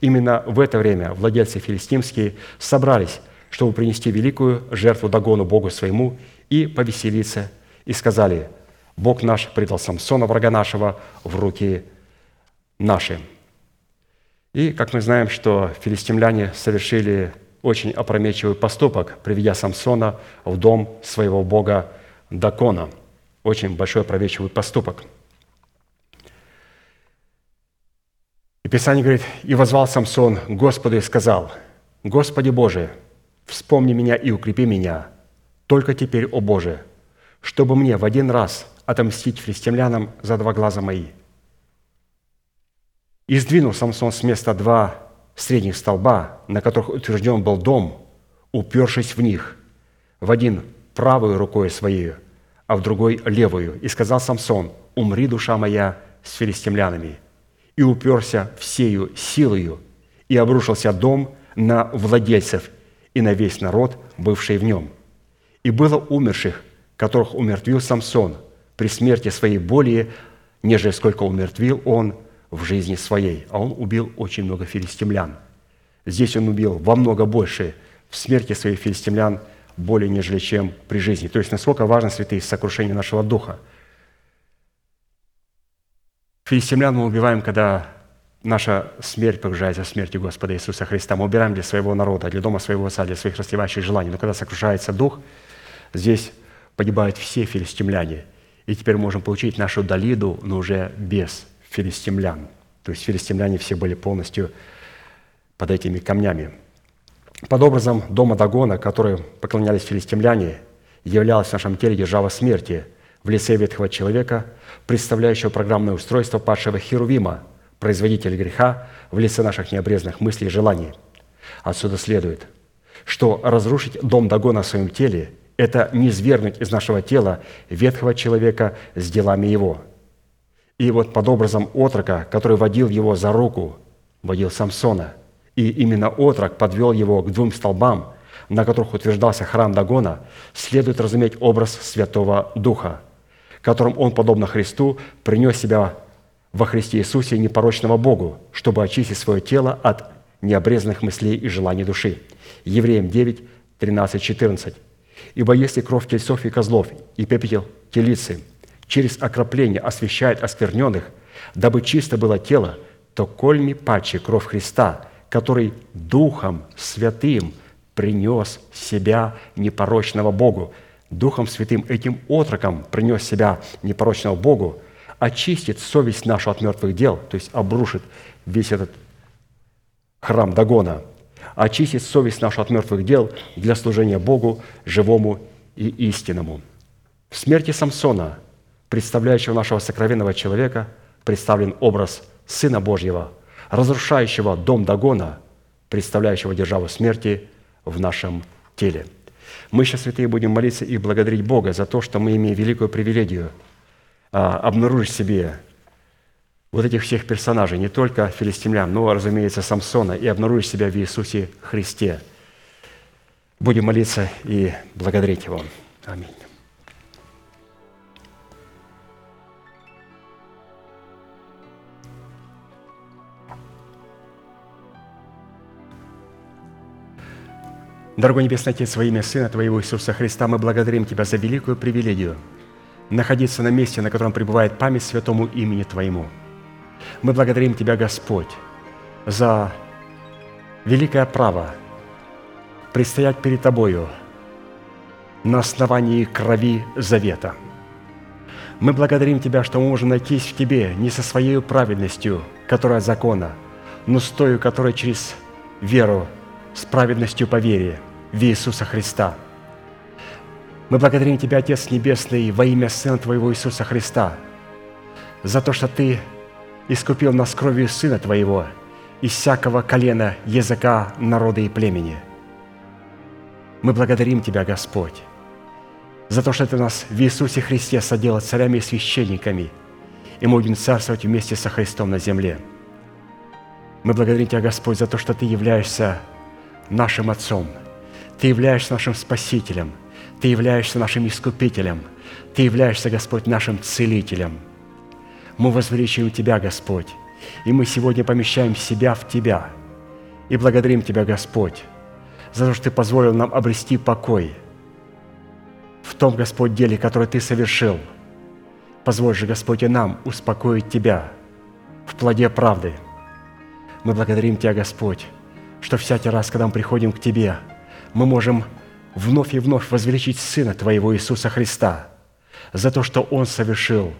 Именно в это время владельцы филистимские собрались, чтобы принести великую жертву Дагону Богу своему и повеселиться, и сказали, «Бог наш предал Самсона, врага нашего, в руки наши». И, как мы знаем, что филистимляне совершили очень опрометчивый поступок, приведя Самсона в дом своего бога Дакона. Очень большой опрометчивый поступок. И Писание говорит, «И возвал Самсон Господу и сказал, «Господи Боже, вспомни меня и укрепи меня, только теперь, о Боже, чтобы мне в один раз отомстить филистимлянам за два глаза мои». И сдвинул Самсон с места два средних столба, на которых утвержден был дом, упершись в них, в один правой рукой своей, а в другой левую. И сказал Самсон, «Умри, душа моя, с филистимлянами». и уперся всею силою, и обрушился дом на владельцев и на весь народ, бывший в нем. И было умерших, которых умертвил Самсон при смерти своей более, нежели сколько умертвил он в жизни своей. А он убил очень много филистимлян. Здесь он убил во много больше в смерти своих филистимлян более, нежели чем при жизни. То есть, насколько важно, святые, сокрушение нашего духа. Филистимлян мы убиваем, когда наша смерть погружается в смерть Господа Иисуса Христа. Мы убираем для своего народа, для дома своего отца, для своих расслевающих желаний. Но когда сокрушается дух, здесь погибают все филистимляне. И теперь можем получить нашу Далиду, но уже без филистимлян. То есть филистимляне все были полностью под этими камнями. Под образом дома Дагона, который поклонялись филистимляне, являлась в нашем теле держава смерти в лице ветхого человека, представляющего программное устройство падшего Херувима, производителя греха в лице наших необрезанных мыслей и желаний. Отсюда следует, что разрушить дом Дагона в своем теле – это не свергнуть из нашего тела ветхого человека с делами его. И вот под образом отрока, который водил его за руку, водил Самсона – и именно отрок подвел его к двум столбам, на которых утверждался храм Дагона, следует разуметь образ Святого Духа, которым он, подобно Христу, принес себя во Христе Иисусе непорочного Богу, чтобы очистить свое тело от необрезанных мыслей и желаний души. Евреям 9, 13, 14. «Ибо если кровь тельцов и козлов и пепел телицы через окропление освещает оскверненных, дабы чисто было тело, то кольми паче кровь Христа – который Духом Святым принес себя непорочного Богу. Духом Святым этим отроком принес себя непорочного Богу, очистит совесть нашу от мертвых дел, то есть обрушит весь этот храм Дагона, очистит совесть нашу от мертвых дел для служения Богу, живому и истинному. В смерти Самсона, представляющего нашего сокровенного человека, представлен образ Сына Божьего – разрушающего дом Дагона, представляющего державу смерти в нашем теле. Мы сейчас, святые, будем молиться и благодарить Бога за то, что мы имеем великую привилегию а, обнаружить в себе вот этих всех персонажей, не только филистимлян, но, разумеется, Самсона, и обнаружить себя в Иисусе Христе. Будем молиться и благодарить Его. Аминь. Дорогой Небесный Отец, во имя Сына Твоего Иисуса Христа, мы благодарим Тебя за великую привилегию находиться на месте, на котором пребывает память святому имени Твоему. Мы благодарим Тебя, Господь, за великое право предстоять перед Тобою на основании крови завета. Мы благодарим Тебя, что мы можем найтись в Тебе не со своей праведностью, которая закона, но с той, которая через веру с праведностью по вере в Иисуса Христа. Мы благодарим Тебя, Отец Небесный, во имя Сына Твоего Иисуса Христа, за то, что Ты искупил нас кровью Сына Твоего из всякого колена, языка, народа и племени. Мы благодарим Тебя, Господь, за то, что Ты нас в Иисусе Христе соделал царями и священниками, и мы будем царствовать вместе со Христом на земле. Мы благодарим Тебя, Господь, за то, что Ты являешься нашим Отцом. Ты являешься нашим Спасителем. Ты являешься нашим Искупителем. Ты являешься, Господь, нашим Целителем. Мы возвеличиваем Тебя, Господь, и мы сегодня помещаем себя в Тебя. И благодарим Тебя, Господь, за то, что Ты позволил нам обрести покой в том, Господь, деле, которое Ты совершил. Позволь же, Господь, и нам успокоить Тебя в плоде правды. Мы благодарим Тебя, Господь, что всякий раз, когда мы приходим к Тебе, мы можем вновь и вновь возвеличить Сына Твоего Иисуса Христа за то, что Он совершил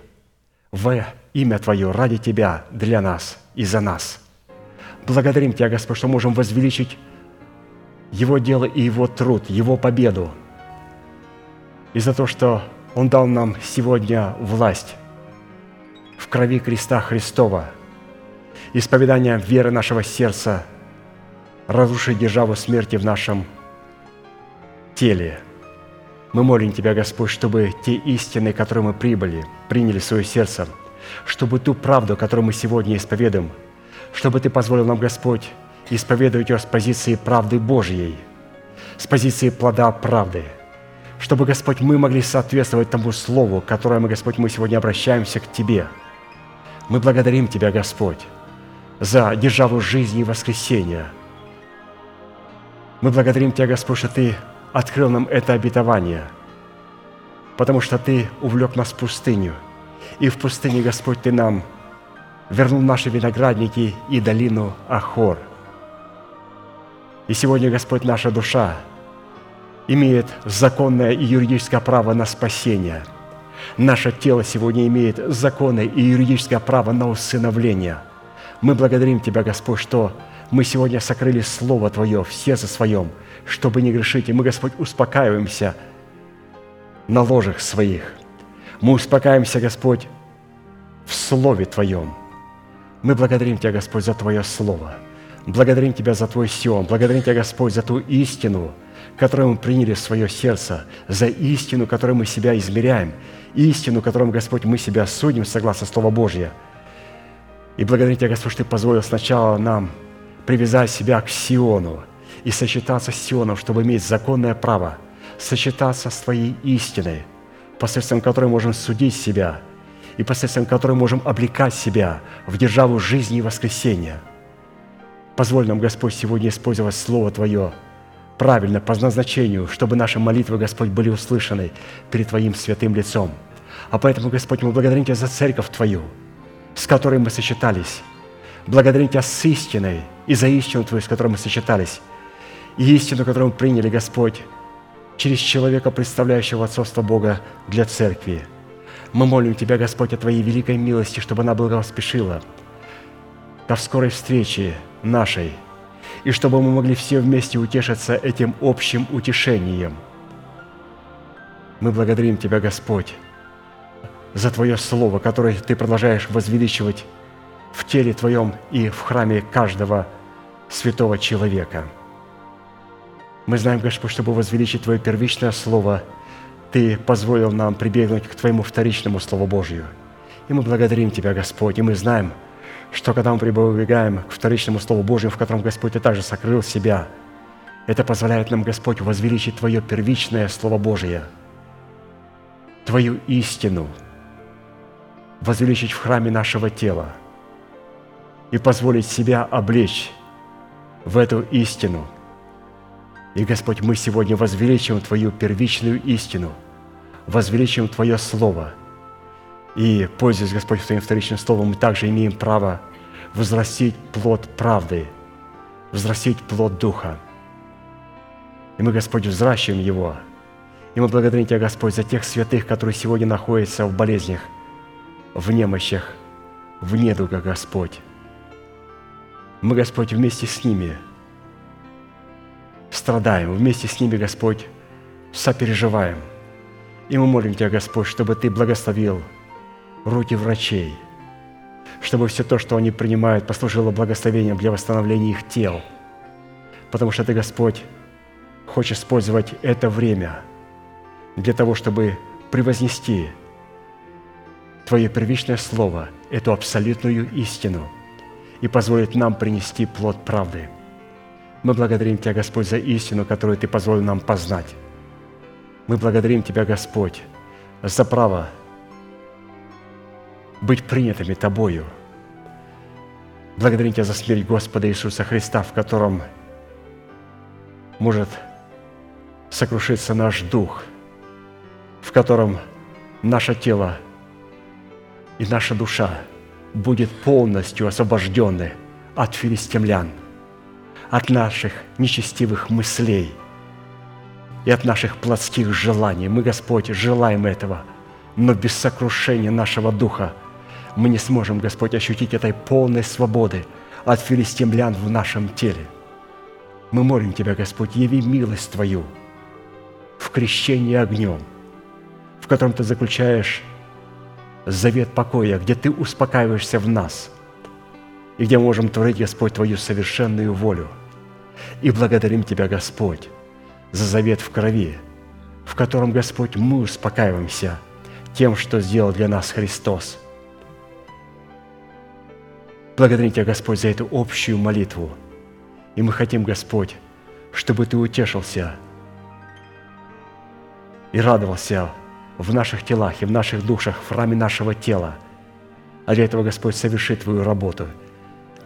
в имя Твое ради Тебя, для нас и за нас. Благодарим Тебя, Господь, что можем возвеличить Его дело и Его труд, Его победу. И за то, что Он дал нам сегодня власть в крови креста Христова, исповедание веры нашего сердца – разрушить державу смерти в нашем теле. Мы молим Тебя, Господь, чтобы те истины, которые мы прибыли, приняли в свое сердце, чтобы ту правду, которую мы сегодня исповедуем, чтобы Ты позволил нам, Господь, исповедовать ее с позиции правды Божьей, с позиции плода правды, чтобы, Господь, мы могли соответствовать тому Слову, которое мы, Господь, мы сегодня обращаемся к Тебе. Мы благодарим Тебя, Господь, за державу жизни и воскресения. Мы благодарим Тебя, Господь, что Ты открыл нам это обетование, потому что Ты увлек нас в пустыню, и в пустыне, Господь, Ты нам вернул наши виноградники и долину Ахор. И сегодня, Господь, наша душа имеет законное и юридическое право на спасение. Наше тело сегодня имеет законное и юридическое право на усыновление. Мы благодарим Тебя, Господь, что мы сегодня сокрыли Слово Твое в сердце своем, чтобы не грешить. И мы, Господь, успокаиваемся на ложах своих. Мы успокаиваемся, Господь, в Слове Твоем. Мы благодарим Тебя, Господь, за Твое Слово. Благодарим Тебя за Твой Сион. Благодарим Тебя, Господь, за ту истину, которую мы приняли в свое сердце, за истину, которой мы себя измеряем, истину, которым, Господь, мы себя судим согласно Слова Божьего. И благодарим Тебя, Господь, что Ты позволил сначала нам привязать себя к Сиону и сочетаться с Сионом, чтобы иметь законное право сочетаться с Твоей истиной, посредством которой можем судить себя и посредством которой можем облекать себя в державу жизни и воскресения. Позволь нам, Господь, сегодня использовать Слово Твое правильно, по назначению, чтобы наши молитвы, Господь, были услышаны перед Твоим святым лицом. А поэтому, Господь, мы благодарим Тебя за церковь Твою, с которой мы сочетались. Благодарим Тебя с истиной и за истину Твою, с которой мы сочетались. И истину, которую мы приняли, Господь, через человека, представляющего отцовство Бога для церкви. Мы молим Тебя, Господь, о Твоей великой милости, чтобы она благоспешила ко скорой встрече нашей, и чтобы мы могли все вместе утешиться этим общим утешением. Мы благодарим Тебя, Господь, за Твое Слово, которое Ты продолжаешь возвеличивать в теле Твоем и в храме каждого святого человека. Мы знаем, Господь, чтобы возвеличить Твое первичное Слово, Ты позволил нам прибегнуть к Твоему вторичному Слову Божию. И мы благодарим Тебя, Господь, и мы знаем, что когда мы прибегаем к вторичному Слову Божьему, в котором Господь Ты также сокрыл себя, это позволяет нам, Господь, возвеличить Твое первичное Слово Божие, Твою истину, возвеличить в храме нашего тела и позволить себя облечь в эту истину. И, Господь, мы сегодня возвеличим Твою первичную истину, возвеличим Твое Слово – и, пользуясь, Господь, Твоим вторичным словом, мы также имеем право возрастить плод правды, взрастить плод Духа. И мы, Господь, взращиваем его. И мы благодарим Тебя, Господь, за тех святых, которые сегодня находятся в болезнях, в немощах, в недугах, Господь. Мы, Господь, вместе с ними страдаем, вместе с ними, Господь, сопереживаем. И мы молим Тебя, Господь, чтобы Ты благословил руки врачей, чтобы все то, что они принимают, послужило благословением для восстановления их тел. Потому что Ты, Господь, хочешь использовать это время для того, чтобы превознести Твое первичное Слово, эту абсолютную истину, и позволить нам принести плод правды. Мы благодарим Тебя, Господь, за истину, которую Ты позволил нам познать. Мы благодарим Тебя, Господь, за право быть принятыми Тобою. Благодарим Тебя за смерть Господа Иисуса Христа, в котором может сокрушиться наш дух, в котором наше тело и наша душа будет полностью освобождены от филистимлян, от наших нечестивых мыслей и от наших плотских желаний. Мы, Господь, желаем этого, но без сокрушения нашего духа – мы не сможем, Господь, ощутить этой полной свободы от филистимлян в нашем теле. Мы молим Тебя, Господь, яви милость Твою в крещении огнем, в котором Ты заключаешь завет покоя, где Ты успокаиваешься в нас, и где мы можем творить, Господь, Твою совершенную волю. И благодарим Тебя, Господь, за завет в крови, в котором, Господь, мы успокаиваемся тем, что сделал для нас Христос – Благодарим Тебя, Господь, за эту общую молитву. И мы хотим, Господь, чтобы Ты утешился и радовался в наших телах и в наших душах, в храме нашего тела. А для этого, Господь, соверши Твою работу.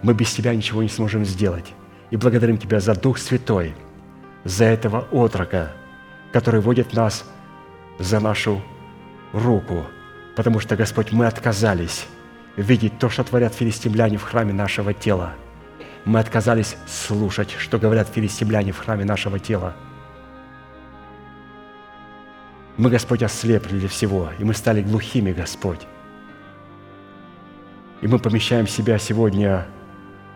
Мы без Тебя ничего не сможем сделать. И благодарим Тебя за Дух Святой, за этого отрока, который водит нас за нашу руку, потому что, Господь, мы отказались видеть то, что творят филистимляне в храме нашего тела. Мы отказались слушать, что говорят филистимляне в храме нашего тела. Мы, Господь, ослепли для всего, и мы стали глухими, Господь. И мы помещаем себя сегодня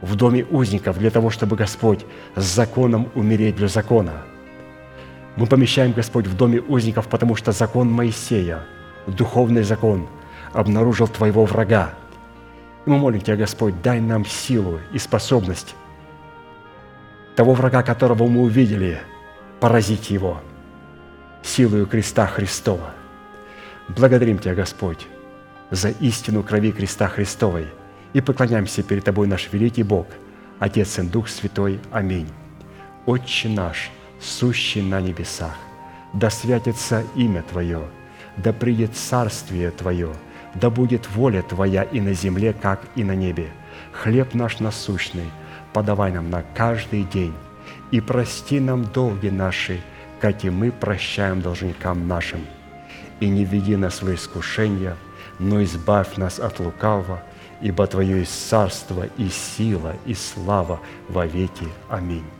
в доме узников для того, чтобы, Господь, с законом умереть для закона. Мы помещаем, Господь, в доме узников, потому что закон Моисея, духовный закон, обнаружил Твоего врага. И мы молим Тебя, Господь, дай нам силу и способность того врага, которого мы увидели, поразить его силою креста Христова. Благодарим Тебя, Господь, за истину крови креста Христовой и поклоняемся перед Тобой, наш великий Бог, Отец и Дух Святой. Аминь. Отче наш, сущий на небесах, да святится имя Твое, да придет царствие Твое, да будет воля Твоя и на земле, как и на небе. Хлеб наш насущный подавай нам на каждый день, и прости нам долги наши, как и мы прощаем должникам нашим. И не веди нас в искушение, но избавь нас от лукавого, ибо Твое есть царство и сила и слава во веки. Аминь.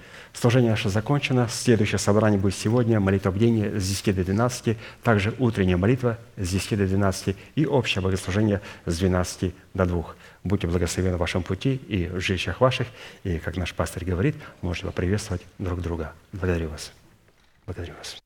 Служение наше закончено. Следующее собрание будет сегодня. Молитва бдения с 10 до 12. Также утренняя молитва с 10 до 12. И общее богослужение с 12 до 2. Будьте благословены в вашем пути и в жилищах ваших. И, как наш пастор говорит, можете поприветствовать друг друга. Благодарю вас. Благодарю вас.